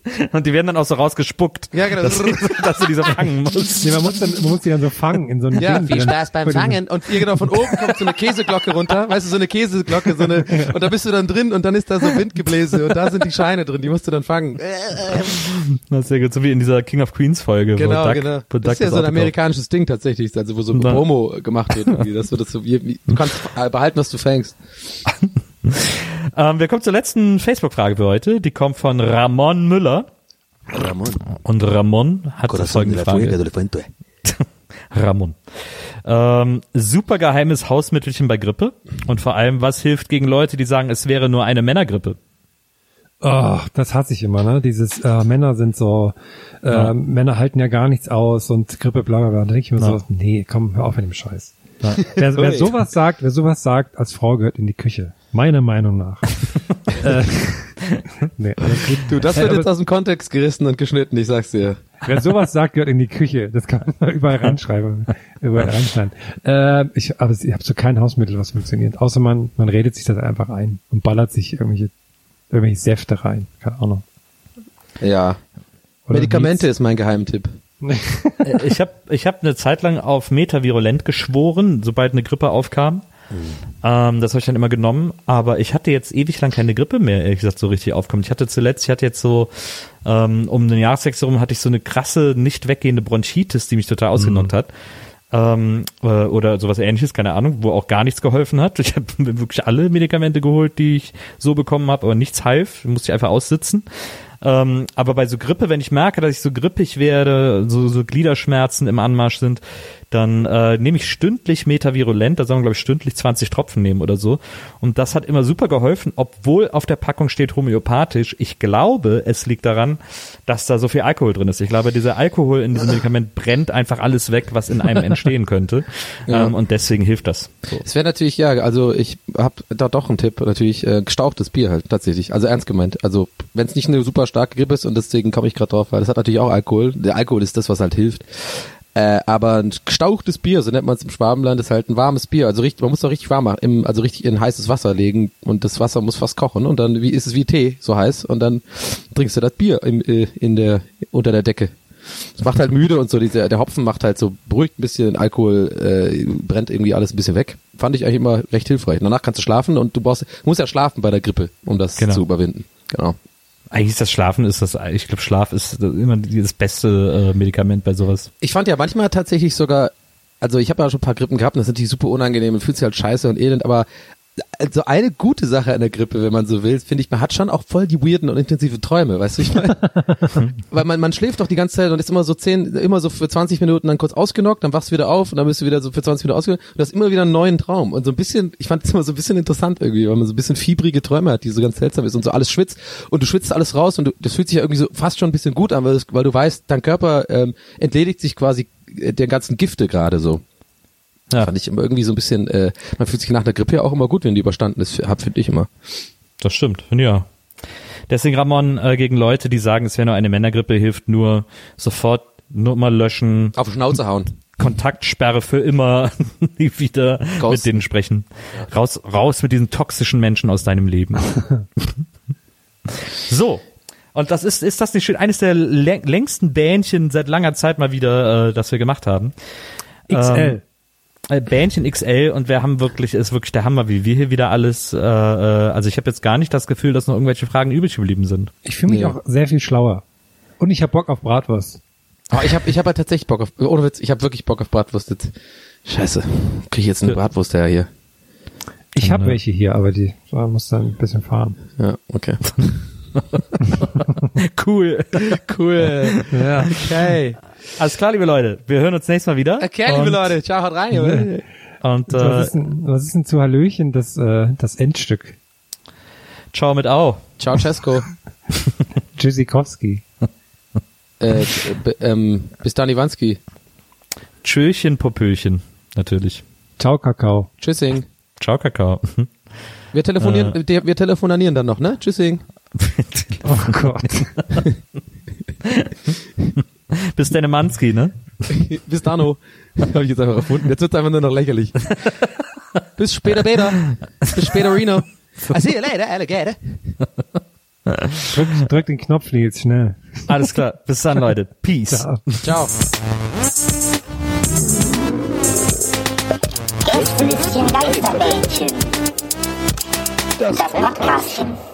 Und die werden dann auch so rausgespuckt, Ja, genau. dass, dass du diese fangen musst. Nee, man muss dann, man muss die dann so fangen in so einem Ja, Ding viel. Spaß beim Fangen. Und hier genau von oben kommt so eine Käseglocke runter, weißt du, so eine Käseglocke, so eine, und da bist du dann drin und dann ist da so Windgebläse und da sind die Scheine drin, die musst du dann fangen. Das ist sehr gut, so wie in dieser King of Queens Folge. Genau, wo Duck, genau. Wo Das Duck ist ja so ein amerikanisches Ding tatsächlich, also wo so Na. Promo gemacht wird, irgendwie, dass du das so, wie, wie, du kannst behalten, was du fängst. Ähm, wir kommen zur letzten Facebook-Frage für heute. Die kommt von Ramon Müller. Ramon. Und Ramon hat folgende Frage. Ramon. Ähm, super geheimes Hausmittelchen bei Grippe. Und vor allem, was hilft gegen Leute, die sagen, es wäre nur eine Männergrippe? Oh, das hasse ich immer, ne? Dieses äh, Männer sind so, äh, Ja. Männer halten ja gar nichts aus und Grippe, bla bla bla. Da denke ich mir Ja. so, nee, komm, hör auf mit dem Scheiß. Wer, wer sowas sagt, wer sowas sagt, als Frau gehört in die Küche. Meiner Meinung nach. äh, nee, alles gut. Du, das wird jetzt aus dem Kontext gerissen und geschnitten, ich sag's dir. Wer sowas sagt, gehört in die Küche. Das kann man überall reinschreiben, überall reinschneiden. Äh, ich, aber ich habe so kein Hausmittel, was funktioniert. Außer man, man redet sich das einfach ein und ballert sich irgendwelche, irgendwelche Säfte rein. Keine Ahnung. Ja. Oder Medikamente ist mein Geheimtipp. Äh, ich habe ich hab eine Zeit lang auf Metavirulent geschworen, sobald eine Grippe aufkam. Ähm, das habe ich dann immer genommen, aber ich hatte jetzt ewig lang keine Grippe mehr, ehrlich gesagt, so richtig aufkommt. Ich hatte zuletzt, ich hatte jetzt so, ähm, um den Jahreswechsel rum hatte ich so eine krasse, nicht weggehende Bronchitis, die mich total ausgenockt hat. Ähm, äh, oder sowas ähnliches, keine Ahnung, wo auch gar nichts geholfen hat. Ich habe wirklich alle Medikamente geholt, die ich so bekommen habe, aber nichts half, musste ich einfach aussitzen. Ähm, aber bei so Grippe, wenn ich merke, dass ich so grippig werde, so, so Gliederschmerzen im Anmarsch sind, dann äh, nehme ich stündlich Metavirulent, da soll man glaube ich stündlich 20 Tropfen nehmen oder so. Und das hat immer super geholfen, obwohl auf der Packung steht homöopathisch. Ich glaube, es liegt daran, dass da so viel Alkohol drin ist. Ich glaube, dieser Alkohol in diesem Medikament brennt einfach alles weg, was in einem entstehen könnte. Ja. Ähm, und deswegen hilft das. So. Es wäre natürlich, ja, also ich habe da doch einen Tipp, natürlich äh, gestauchtes Bier halt tatsächlich, also ernst gemeint. Also wenn es nicht eine super starke Grippe ist und deswegen komme ich gerade drauf, weil das hat natürlich auch Alkohol. Der Alkohol ist das, was halt hilft. Äh, aber ein gestauchtes Bier, so nennt man es im Schwabenland, ist halt ein warmes Bier. Also richtig, man muss doch richtig warm machen, im, also richtig in heißes Wasser legen und das Wasser muss fast kochen und dann wie ist es wie Tee, so heiß und dann trinkst du das Bier im, äh, in der unter der Decke. Es macht halt müde und so, dieser, der Hopfen macht halt so, beruhigt ein bisschen, Alkohol äh, brennt irgendwie alles ein bisschen weg. Fand ich eigentlich immer recht hilfreich. Danach kannst du schlafen und du brauchst, du musst ja schlafen bei der Grippe, um das Genau. zu überwinden. Genau. Eigentlich ist das Schlafen, ist das, ich glaube, Schlaf ist immer das beste äh, Medikament bei sowas. Ich fand ja manchmal tatsächlich sogar, also ich habe ja schon ein paar Grippen gehabt und das ist natürlich super unangenehm und fühlt sich halt scheiße und elend, aber also eine gute Sache an der Grippe, wenn man so will, finde ich, man hat schon auch voll die weirden und intensive Träume, weißt du, ich meine? Weil man, man schläft doch die ganze Zeit und ist immer so zehn, immer so für 20 Minuten dann kurz ausgenockt, dann wachst du wieder auf und dann bist du wieder so für 20 Minuten ausgenockt und du hast immer wieder einen neuen Traum. Und so ein bisschen, ich fand es immer so ein bisschen interessant irgendwie, weil man so ein bisschen fiebrige Träume hat, die so ganz seltsam ist und so alles schwitzt und du schwitzt alles raus und du, das fühlt sich ja irgendwie so fast schon ein bisschen gut an, weil, das, weil du weißt, dein Körper ähm, entledigt sich quasi äh, der ganzen Gifte gerade so. Ja. Fand ich immer irgendwie so ein bisschen, äh, man fühlt sich nach der Grippe ja auch immer gut, wenn die überstanden ist, hab, finde ich immer. Das stimmt, ja. Deswegen Ramon äh, gegen Leute, die sagen, es wäre nur eine Männergrippe, hilft nur sofort Nummer löschen, Auf die Schnauze hauen. Kontaktsperre für immer, nie wieder Ghosten. mit denen sprechen. Raus, raus mit diesen toxischen Menschen aus deinem Leben. so. Und das ist, ist das nicht schön? Eines der lä- längsten Bähnchen seit langer Zeit mal wieder, äh, das wir gemacht haben. XL. äh, Bähnchen XL und wir haben wirklich, ist wirklich der Hammer, wie wir hier wieder alles, äh, äh, also ich habe jetzt gar nicht das Gefühl, dass noch irgendwelche Fragen übrig geblieben sind. Ich fühle mich Nee. auch sehr viel schlauer. Und ich habe Bock auf Bratwurst. Oh, ich habe ich hab ja tatsächlich Bock auf, ohne Witz, ich habe wirklich Bock auf Bratwurst. Jetzt. Scheiße, krieg ich jetzt eine Bratwurst her hier. Ich habe welche hier, aber die muss dann ein bisschen fahren. Ja, okay. Cool. Cool. Ja. Okay. Alles klar, liebe Leute. Wir hören uns nächstes Mal wieder. Okay, liebe Leute, ciao, haut rein. Junge. Und Was, äh, ist denn, was ist denn zu Hallöchen das, äh, das Endstück? ciao mit Au. Ciao, Cesco. Tschüssikowski. äh, ähm, bis dann, Iwanski. Tschöchen, Popöchen. Natürlich. Ciao, Kakao. Tschüssing. Ciao, Kakao. Wir telefonieren, wir, wir telefonieren dann noch, ne? Tschüssing. Oh Gott. Bis deine Manski, ne? Bis Dano. Habe ich jetzt einfach erfunden. Jetzt wird's einfach nur noch lächerlich. Bis später, Beta. Bis später, Reno. I see you later, alligator. Drück, drück den Knopf, Nils, schnell. Alles klar. Bis dann, Leute. Peace. Ciao. Ciao. Gästelistchen Geisterbällchen. Das Podcastchen.